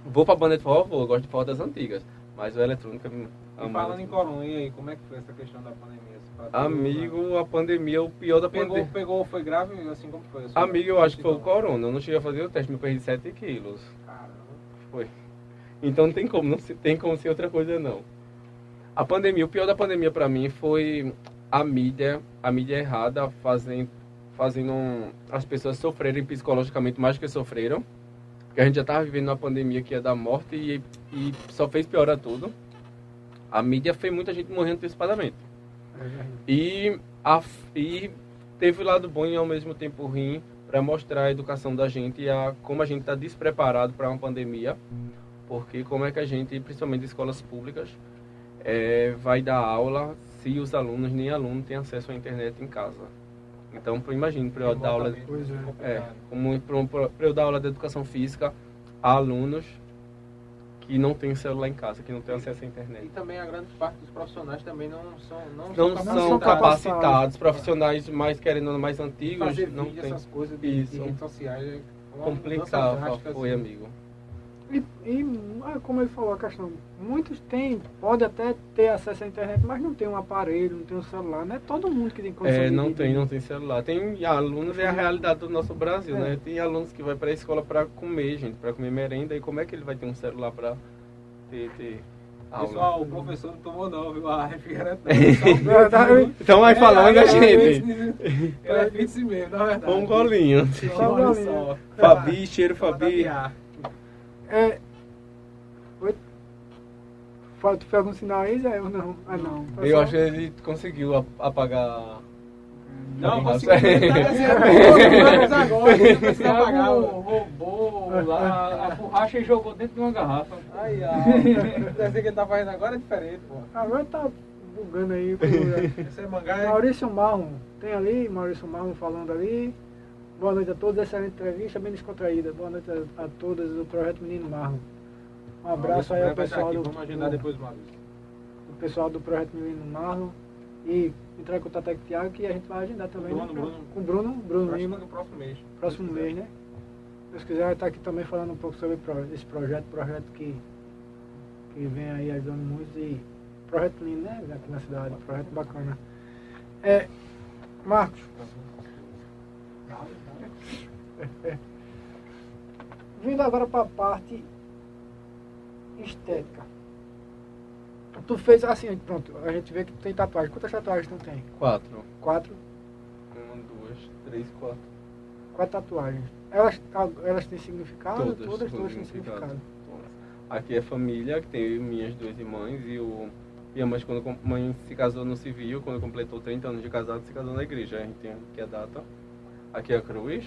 Vou pra banda de forró, vou. Eu gosto de forró das antigas. Mas o eletrônico é E falando em corona, e aí, como é que foi essa questão da pandemia? Amigo, a pandemia, o pior da Pegou, pandemia. pegou, foi grave, assim como foi? a sua- Amigo, eu acho que foi o corona. Eu não cheguei a fazer o teste, me perdi 7 quilos. Caramba. Foi. Então não tem como, não se- tem como ser outra coisa não. A pandemia, o pior da pandemia pra mim foi a mídia, a mídia errada fazendo, fazendo um- as pessoas sofrerem psicologicamente mais do que sofreram. Porque a gente já tava vivendo uma pandemia que ia dar morte e, e só fez piorar tudo. A mídia fez muita gente morrendo antecipadamente. E, a, e teve o lado bom e ao mesmo tempo ruim para mostrar a educação da gente e a, como a gente está despreparado para uma pandemia. Porque como é que a gente, principalmente escolas públicas, é, vai dar aula se os alunos nem aluno têm acesso à internet em casa. Então, imagine, para eu dar aula, é, é como para eu dar aula de educação física a alunos que não tem celular em casa, que não tem acesso à internet. E também a grande parte dos profissionais também não são não, não são, são capacitados, profissionais mais querendo mais antigos, Fazer não tem essas coisas de, de redes sociais é complicado, foi assim. amigo. E, e, ah, como ele falou a questão, muitos têm, pode até ter acesso à internet, mas não tem um aparelho, não tem um celular, não é todo mundo que tem condição É, não tem, não tem celular. Tem alunos, é a realidade do nosso Brasil, é. né? Tem alunos que vai para a escola para comer, gente, para comer merenda, e como é que ele vai ter um celular para ter, ter aula? Pessoal, o professor não tomou não, viu? A refrigerante [LAUGHS] Então vai falando, é, gente. É fitness mesmo, na verdade. Um golinho. Só um golinho. Fabi, cheiro Fabi. É. Oi? Tu fez algum sinal aí, Zé? Ou não? Ah, não. Eu só... acho que ele conseguiu apagar. Não, conseguiu. agora, não apagar. roubou lá, a borracha e jogou dentro de uma garrafa. Ai, ai. Deve ser que ele tá fazendo agora é diferente, pô. Agora tá bugando aí. Esse é mangá, é? Maurício. Tem ali, Maurício Marlon falando ali. Boa noite a todos, excelente entrevista, bem descontraída. Boa noite a, a todas do Projeto Menino Marlon. Um abraço aí ao pessoal do, Vamos agendar depois. O pessoal do Projeto Menino Marlon. E entrar em contato com o Thiago que a gente vai agendar também. Bruno, né? Bruno, com o Bruno, Bruno Lima. No próximo mês. Próximo mês, né? Se Deus quiser, estar aqui também falando um pouco sobre esse projeto, projeto que, que vem aí ajudando muito e projeto lindo, né? Aqui na cidade, projeto bacana. É, Marcos. [LAUGHS] Vindo agora para a parte estética. Tu fez assim, pronto, a gente vê que tem tatuagem. Quantas tatuagens tu tem? Quatro. Quatro? Uma, duas, três, quatro. Quatro tatuagens. Elas, elas têm significado? Todas, todas, todas têm significado. Aqui é família, que tem minhas duas irmãs e o minha mãe, quando a mãe se casou no civil, quando completou 30 anos de casado, se casou na igreja. A gente tem aqui a data. Aqui é a cruz.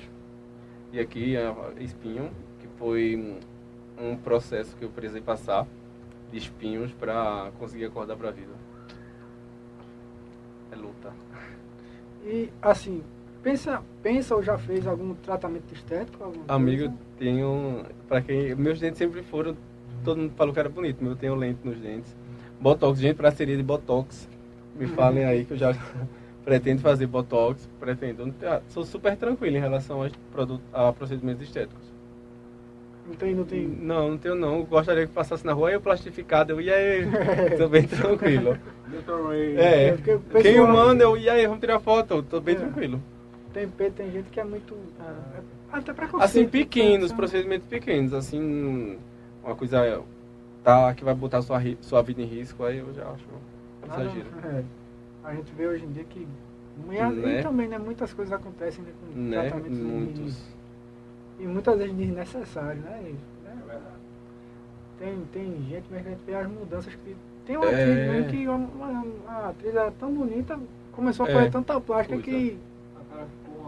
E aqui espinho, que foi um processo que eu precisei passar de espinhos para conseguir acordar para a vida. É luta. E assim, pensa, pensa ou já fez algum tratamento estético? Amigo, coisa? tenho. Para quem. Meus dentes sempre foram. Todo mundo falou que era bonito, mas eu tenho lente nos dentes. Botox, gente, parceria de Botox. Me uhum. falem aí que eu já pretendo fazer Botox, pretendo. Sou super tranquilo em relação a, produto, a procedimentos estéticos. Não tem, não tem? Não, não tenho não. Gostaria que passasse na rua, eu plastificado, eu ia aí, [LAUGHS] tô bem tranquilo. é, é pessoal... quem manda, eu ia aí, vamos tirar foto, tô bem é. tranquilo. Tem, tem gente que é muito... Ah, até preconceito. Assim, pequenos, procedimentos pequenos, assim, uma coisa tá, que vai botar sua, sua vida em risco, aí eu já acho um exagero. é a gente vê hoje em dia que né? e também né, muitas coisas acontecem né, com né? tratamentos Muitos. e muitas vezes desnecessários, né? É. Tem, tem gente, mas a gente vê as mudanças que. Tem uma é... atriz né, que uma, uma, uma atriz era tão bonita, começou a fazer é. tanta plástica Coisa. que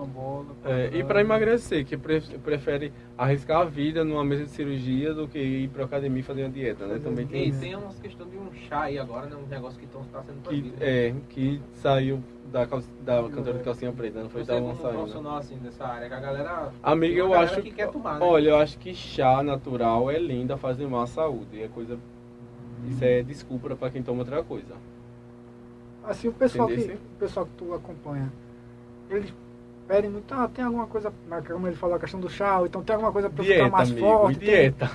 uma bola. É, e para emagrecer, que prefere arriscar a vida numa mesa de cirurgia do que ir para academia e fazer uma dieta, né? Também tem. E tem umas questão de um chá aí agora, né? Um negócio que está sendo que, É, que saiu da, da cantora de calcinha preta, não foi da uma saindo. profissional assim dessa área, que a galera. Amiga, eu acho. Que quer tomar, né? Olha, eu acho que chá natural é linda, faz mal à saúde. É coisa. Isso é desculpa para quem toma outra coisa. Assim, o pessoal, que, o pessoal que tu acompanha, eles pedem muito, ah, tem alguma coisa, como ele falou, a questão do chá, então tem alguma coisa para ficar mais amigo, forte. Dieta.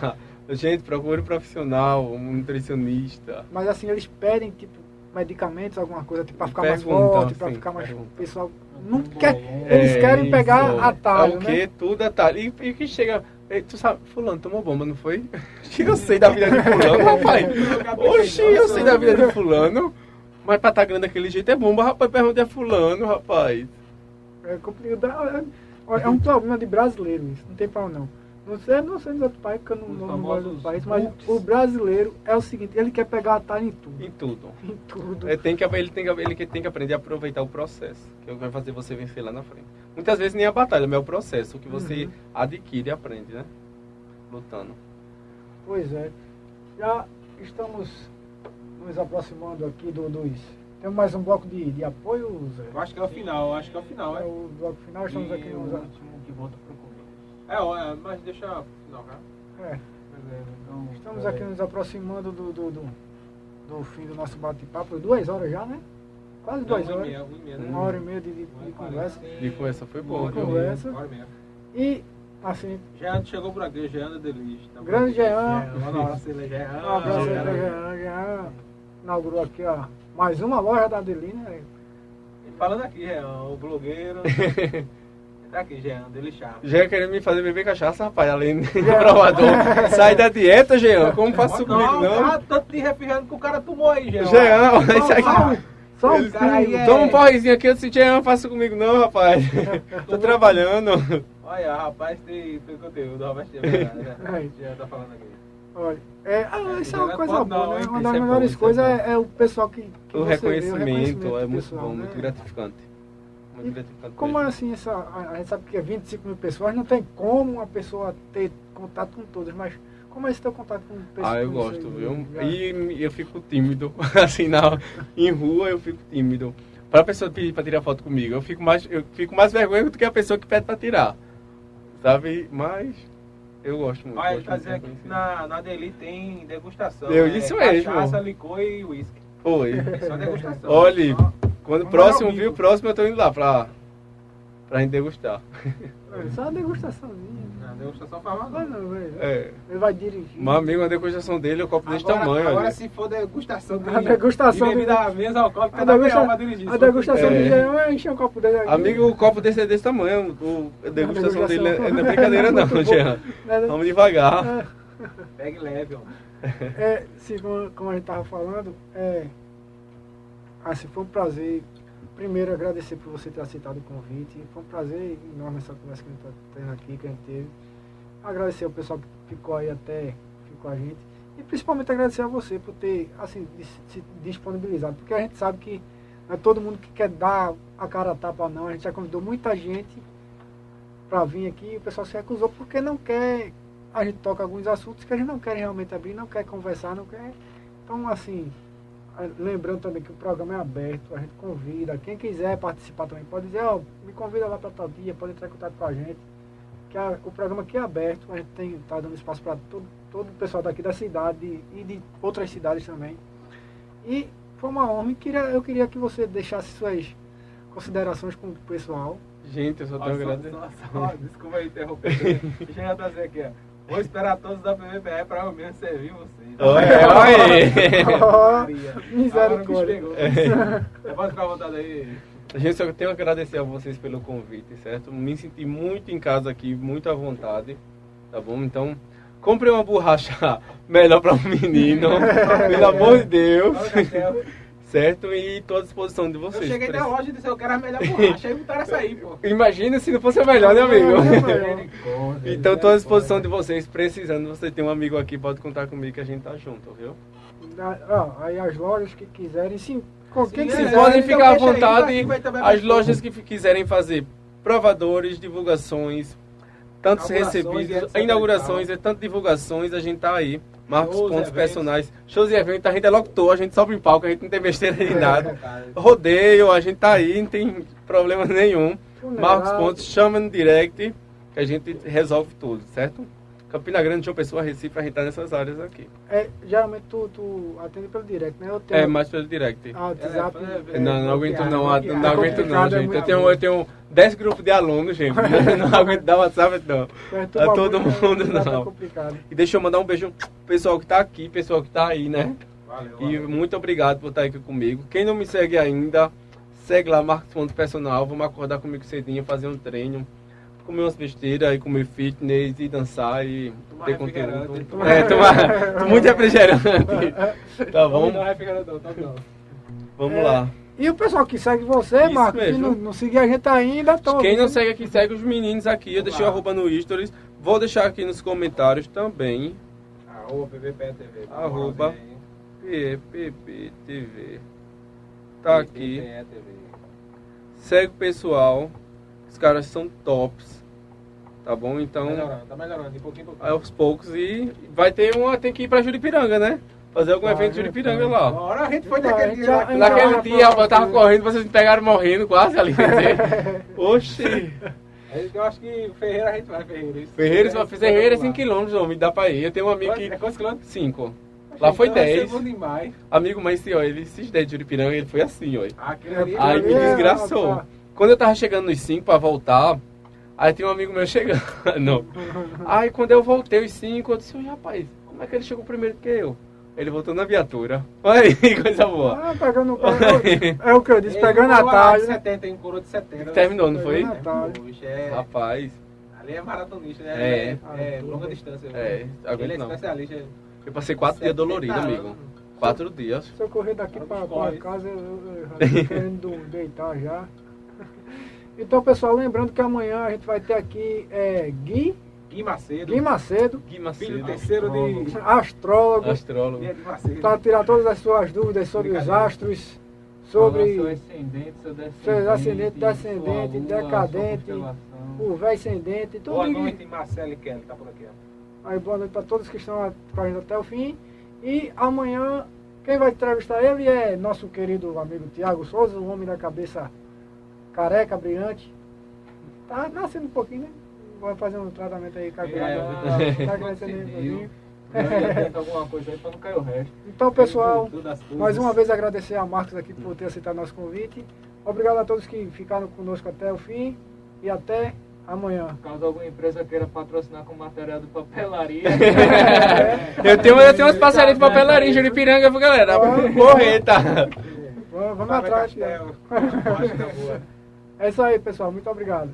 Tem... [LAUGHS] Gente, procure um profissional, um nutricionista. Mas assim, eles pedem, tipo, medicamentos, alguma coisa, tipo, para ficar pergunta, mais forte, para ficar mais. O pessoal não quer. Eles é, querem pegar isso. atalho. É o que? Né? Tudo atalho. E, e que chega. Tu sabe, fulano tomou bomba, não foi? [LAUGHS] eu sei da vida de fulano, [LAUGHS] rapaz. Oxi, eu sei da vida de fulano. Mas pra estar tá grande daquele jeito é bomba, rapaz. Pergunta é fulano, rapaz. É complicado. É, é um problema de brasileiro isso, não tem problema não. Não sei, não sei nos outros países, porque eu não, não moro no país, mas o brasileiro é o seguinte, ele quer pegar atalho em tudo. Em tudo. [LAUGHS] Em tudo. É, tem que, ele, tem que, ele tem que aprender a aproveitar o processo, que vai fazer você vencer lá na frente. Muitas vezes nem a batalha, mas é o processo, o que você uhum. adquire e aprende, né? Lutando. Pois é. Já estamos nos aproximando aqui do, dos Tem mais um bloco de, de apoio, Zé? Eu acho que é o final, acho que é o final, é. É o bloco final, estamos E aqui o nos... último que volta pro começo. É, é, mas deixa o final, cara. É, Beleza, então. estamos aqui nos aproximando do, do, do, do fim do nosso bate-papo. Duas horas já, né? Quase Não, duas uma horas. meia, uma e meia, né? Uma hora e meia de, de, de e conversa. quarenta. De conversa foi e viu? meia, Conversa. uma hora e meia. E, assim, Jean chegou por aqui, Jean da Delis. Tá Grande? Jean. Você lê Jean. um abraço Jean. Jean inaugurou aqui, ó, mais uma loja da Adeline, né? Falando aqui, Jean, o blogueiro. [LAUGHS] tá aqui, Jean, Chá. Jean querendo me fazer beber cachaça, rapaz, além do provador. [LAUGHS] Sai da dieta, Jean. Como faço comigo, não? não? Ah, tanto de refrigerante que o cara tomou aí, Jean. Jean, olha isso aqui. só um cara aí é- Toma um porrezinho aqui, eu disse, Jean, faça comigo não, rapaz. [LAUGHS] Tô trabalhando. Olha, rapaz, tem, tem conteúdo, rapaz, tem verdade, né? Aí. Jean tá falando aqui. Olha, é, ah, isso é uma é coisa boa, não, né? Uma das é bom, melhores isso é coisas bom. é, é o pessoal que, que O você vê, reconhecimento é muito pessoal, bom, né? muito gratificante. Muito E gratificante. Como mesmo. assim, essa, a, a gente sabe que é 25 mil pessoas, não tem como uma pessoa ter contato com todas, mas como é esse teu contato com pessoas? Ah, eu gosto, viu? E eu fico tímido, [LAUGHS] assim, na, em rua eu fico tímido. Pra pessoa pedir pra tirar foto comigo, eu fico mais, eu fico mais vergonha do que a pessoa que pede pra tirar. Sabe? Mas eu gosto muito. Olha, ele tá dizendo aqui que na, na Deli tem degustação. Eu é disse mesmo. Cachaça, licor e uísque. Foi. Só degustação. Olha, Só- Quando Vamos próximo viu, próximo eu tô indo lá pra, pra gente degustar. É, Só uma degustaçãozinha. Não, degustação faz mal, não. não, velho. É. Ele vai dirigir. Meu amigo, a degustação dele é um copo desse Agora, tamanho, agora olha. se for degustação de, A degustação de bebida de- à mesa alcoólica, A, dá degusta- pra dirigir. a Se for- degustação É. de Jean é encher um copo dele aqui. Amigo, o copo desse é desse tamanho. O, a degustação degustação. dele é, não é brincadeira [LAUGHS] não. Jean. Né, né? Vamos devagar. É. Pegue leve, ó. É, sim, como, como a gente estava falando, é, assim, foi um prazer, primeiro agradecer por você ter aceitado o convite, foi um prazer enorme essa conversa que a gente está tendo aqui, que a gente teve. Agradecer ao pessoal que ficou aí até, ficou a gente, e principalmente agradecer a você por ter, assim, se disponibilizado, porque a gente sabe que não é todo mundo que quer dar a cara a tapa não, a gente já convidou muita gente para vir aqui, e o pessoal se recusou porque não quer. A gente toca alguns assuntos que a gente não quer realmente abrir, não quer conversar, não quer. Então, assim, lembrando também que o programa é aberto, a gente convida, quem quiser participar também pode dizer, ó, me convida lá para tal dia, pode entrar em contato com a gente. Que a- o programa aqui é aberto, a gente tem, tá dando espaço para todo, todo o pessoal daqui da cidade e de outras cidades também. E foi uma honra e queria, eu queria que você deixasse suas considerações com o pessoal. Gente, eu só tenho a agradecer. Nossa, só- desculpa aí interromper. Deixa eu trazer aqui, ó. Vou esperar todos da PVPE para eu mesmo servir vocês. Ó, Maria. [LAUGHS] misericórdia. Pode ficar à vontade aí. Gente, só tenho a agradecer a vocês pelo convite, certo? Me senti muito em casa aqui, muito à vontade, tá bom? Então, compre uma borracha [LAUGHS] melhor para o menino, [LAUGHS] pelo amor de Deus. Certo? E estou à disposição de Eu vocês. cheguei na loja e disse, eu quero a melhor borracha. Aí botaram essa aí, pô. Imagina se não fosse a melhor, né, amigo? [LAUGHS] Então, estou à disposição de vocês, precisando, você tem um amigo aqui, pode contar comigo que a gente tá junto, viu? Ah, ó, aí as lojas que quiserem, sim, com quem Sim, é, quiser. podem então ficar à deixa aí, vontade. também As lojas que quiserem fazer provadores, divulgações, tantos e recebidos, inaugurações, é tanto divulgações, a gente tá aí. Marcos Shows, pontos eventos. personagens, shows e eventos, a gente é locutor, a gente sobe em palco, a gente não tem besteira de nada. Cara, Rodeio, a gente tá aí, não tem problema nenhum. Marcos Pontes, chama no direct, que a gente resolve tudo, certo? Campina Grande, João Pessoa, Recife, a gente tá nessas áreas aqui. É, geralmente tu, tu atende pelo direct, né? Eu tenho É, mais pelo direct. ah, WhatsApp. É, é, não, não aguento bloqueado, não, bloqueado. não, não É aguento não, complicado, é gente. Eu tenho, eu tenho 10 grupos de alunos, gente. [LAUGHS] Não aguento dar WhatsApp, não. A todo mundo, é, não. complicado. E deixa eu mandar um beijo pro pessoal que tá aqui, pessoal que tá aí, né? Valeu, E valeu. muito obrigado por estar aqui comigo. Quem não me segue ainda, segue lá, Marcos Ponto Personal. Vamos acordar comigo cedinho, fazer um treino. Comer umas besteiras, e comer fitness e dançar e Tomar ter conteúdo. Tomar É, tomar muito refrigerante. Tá bom? Não, não, tá. Vamos É, lá. E o pessoal que segue você, Isso Marcos, que mesmo. não, não seguir a gente ainda, tô Quem não segue aqui, segue os meninos aqui. Eu deixei o arroba no stories. Vou deixar aqui nos comentários também. Arroba PVPE TV. Arroba. PPTV. Tá aqui. Segue o pessoal. Os caras são tops. Tá bom? Então, Melhorando, tá melhorando, de pouquinho em pouquinho. aos poucos. E vai ter uma. Tem que ir pra Juripiranga, né? fazer algum evento de Juripiranga lá. Agora a gente foi naquele dia. já- Naquele já- dia, eu tava correndo, vocês me pegaram morrendo quase ali. [LAUGHS] Oxi. Eu acho que Ferreira a gente vai, Ferreira. Ferreira, Isso, Ferreira é lá. 5km, homem, dá pra ir. Eu tenho um amigo Quanto- que. É quantos quilômetros? 5. Lá foi Então ser 10. bom demais. Amigo, mas esse, ó, ele se de Juripiranga, ele foi assim, ó. Aquele É, Aí me é- desgraçou. tá- Quando eu tava chegando nos 5 pra voltar, aí tinha um amigo meu chegando. [LAUGHS] Aí quando eu voltei os 5, eu disse, "Oi, rapaz, como é que ele chegou primeiro que eu? Ele voltou na viatura. [LAUGHS] Olha aí, coisa boa. Ah, pegando o carro. É o que eu disse, Ele pegando a lá de talha. 70, em coroa de 70. Terminou, não foi? É, Rapaz, ali é maratonista, né? É. É, é longa distância. É, Ele é não. especialista. eu passei 4 dias 70 dolorido, amigo. 4 dias. Se eu correr daqui Corre. casa, eu, eu já tô querendo [LAUGHS] deitar já. Então, pessoal, lembrando que amanhã a gente vai ter aqui é, Gui, Gui Macedo. Gui Macedo, Gui Filho Macedo, terceiro de. astrólogo, astrólogo. Para tirar todas as suas dúvidas sobre os astros, sobre seu ascendente, seu descendente. Seu ascendente, descendente, lua, decadente, o véi ascendente, tudo Boa noite, Marcelo e Kelly, tá por aqui. ó. Aí, boa noite para todos que estão com a gente até o fim. E amanhã, quem vai entrevistar ele é nosso querido amigo Tiago Souza, o homem da cabeça careca, brilhante. Tá nascendo um pouquinho, né? Vai fazer um tratamento aí a É, tá, tá crescendo aí um pouquinho. Eu já tento alguma coisa aí pra não cair o resto. Então, pessoal, mais uma vez agradecer a Marcos aqui por ter aceitado nosso convite. Obrigado a todos que ficaram conosco até o fim. E até amanhã. Caso alguma empresa queira patrocinar com material de papelaria. [LAUGHS] Eu tenho, eu tenho umas parcerias de papelaria em Juripiranga, viu, galera? Correr, tá? Vamos, atrás. Acho que tá boa. É isso aí, pessoal. Muito obrigado.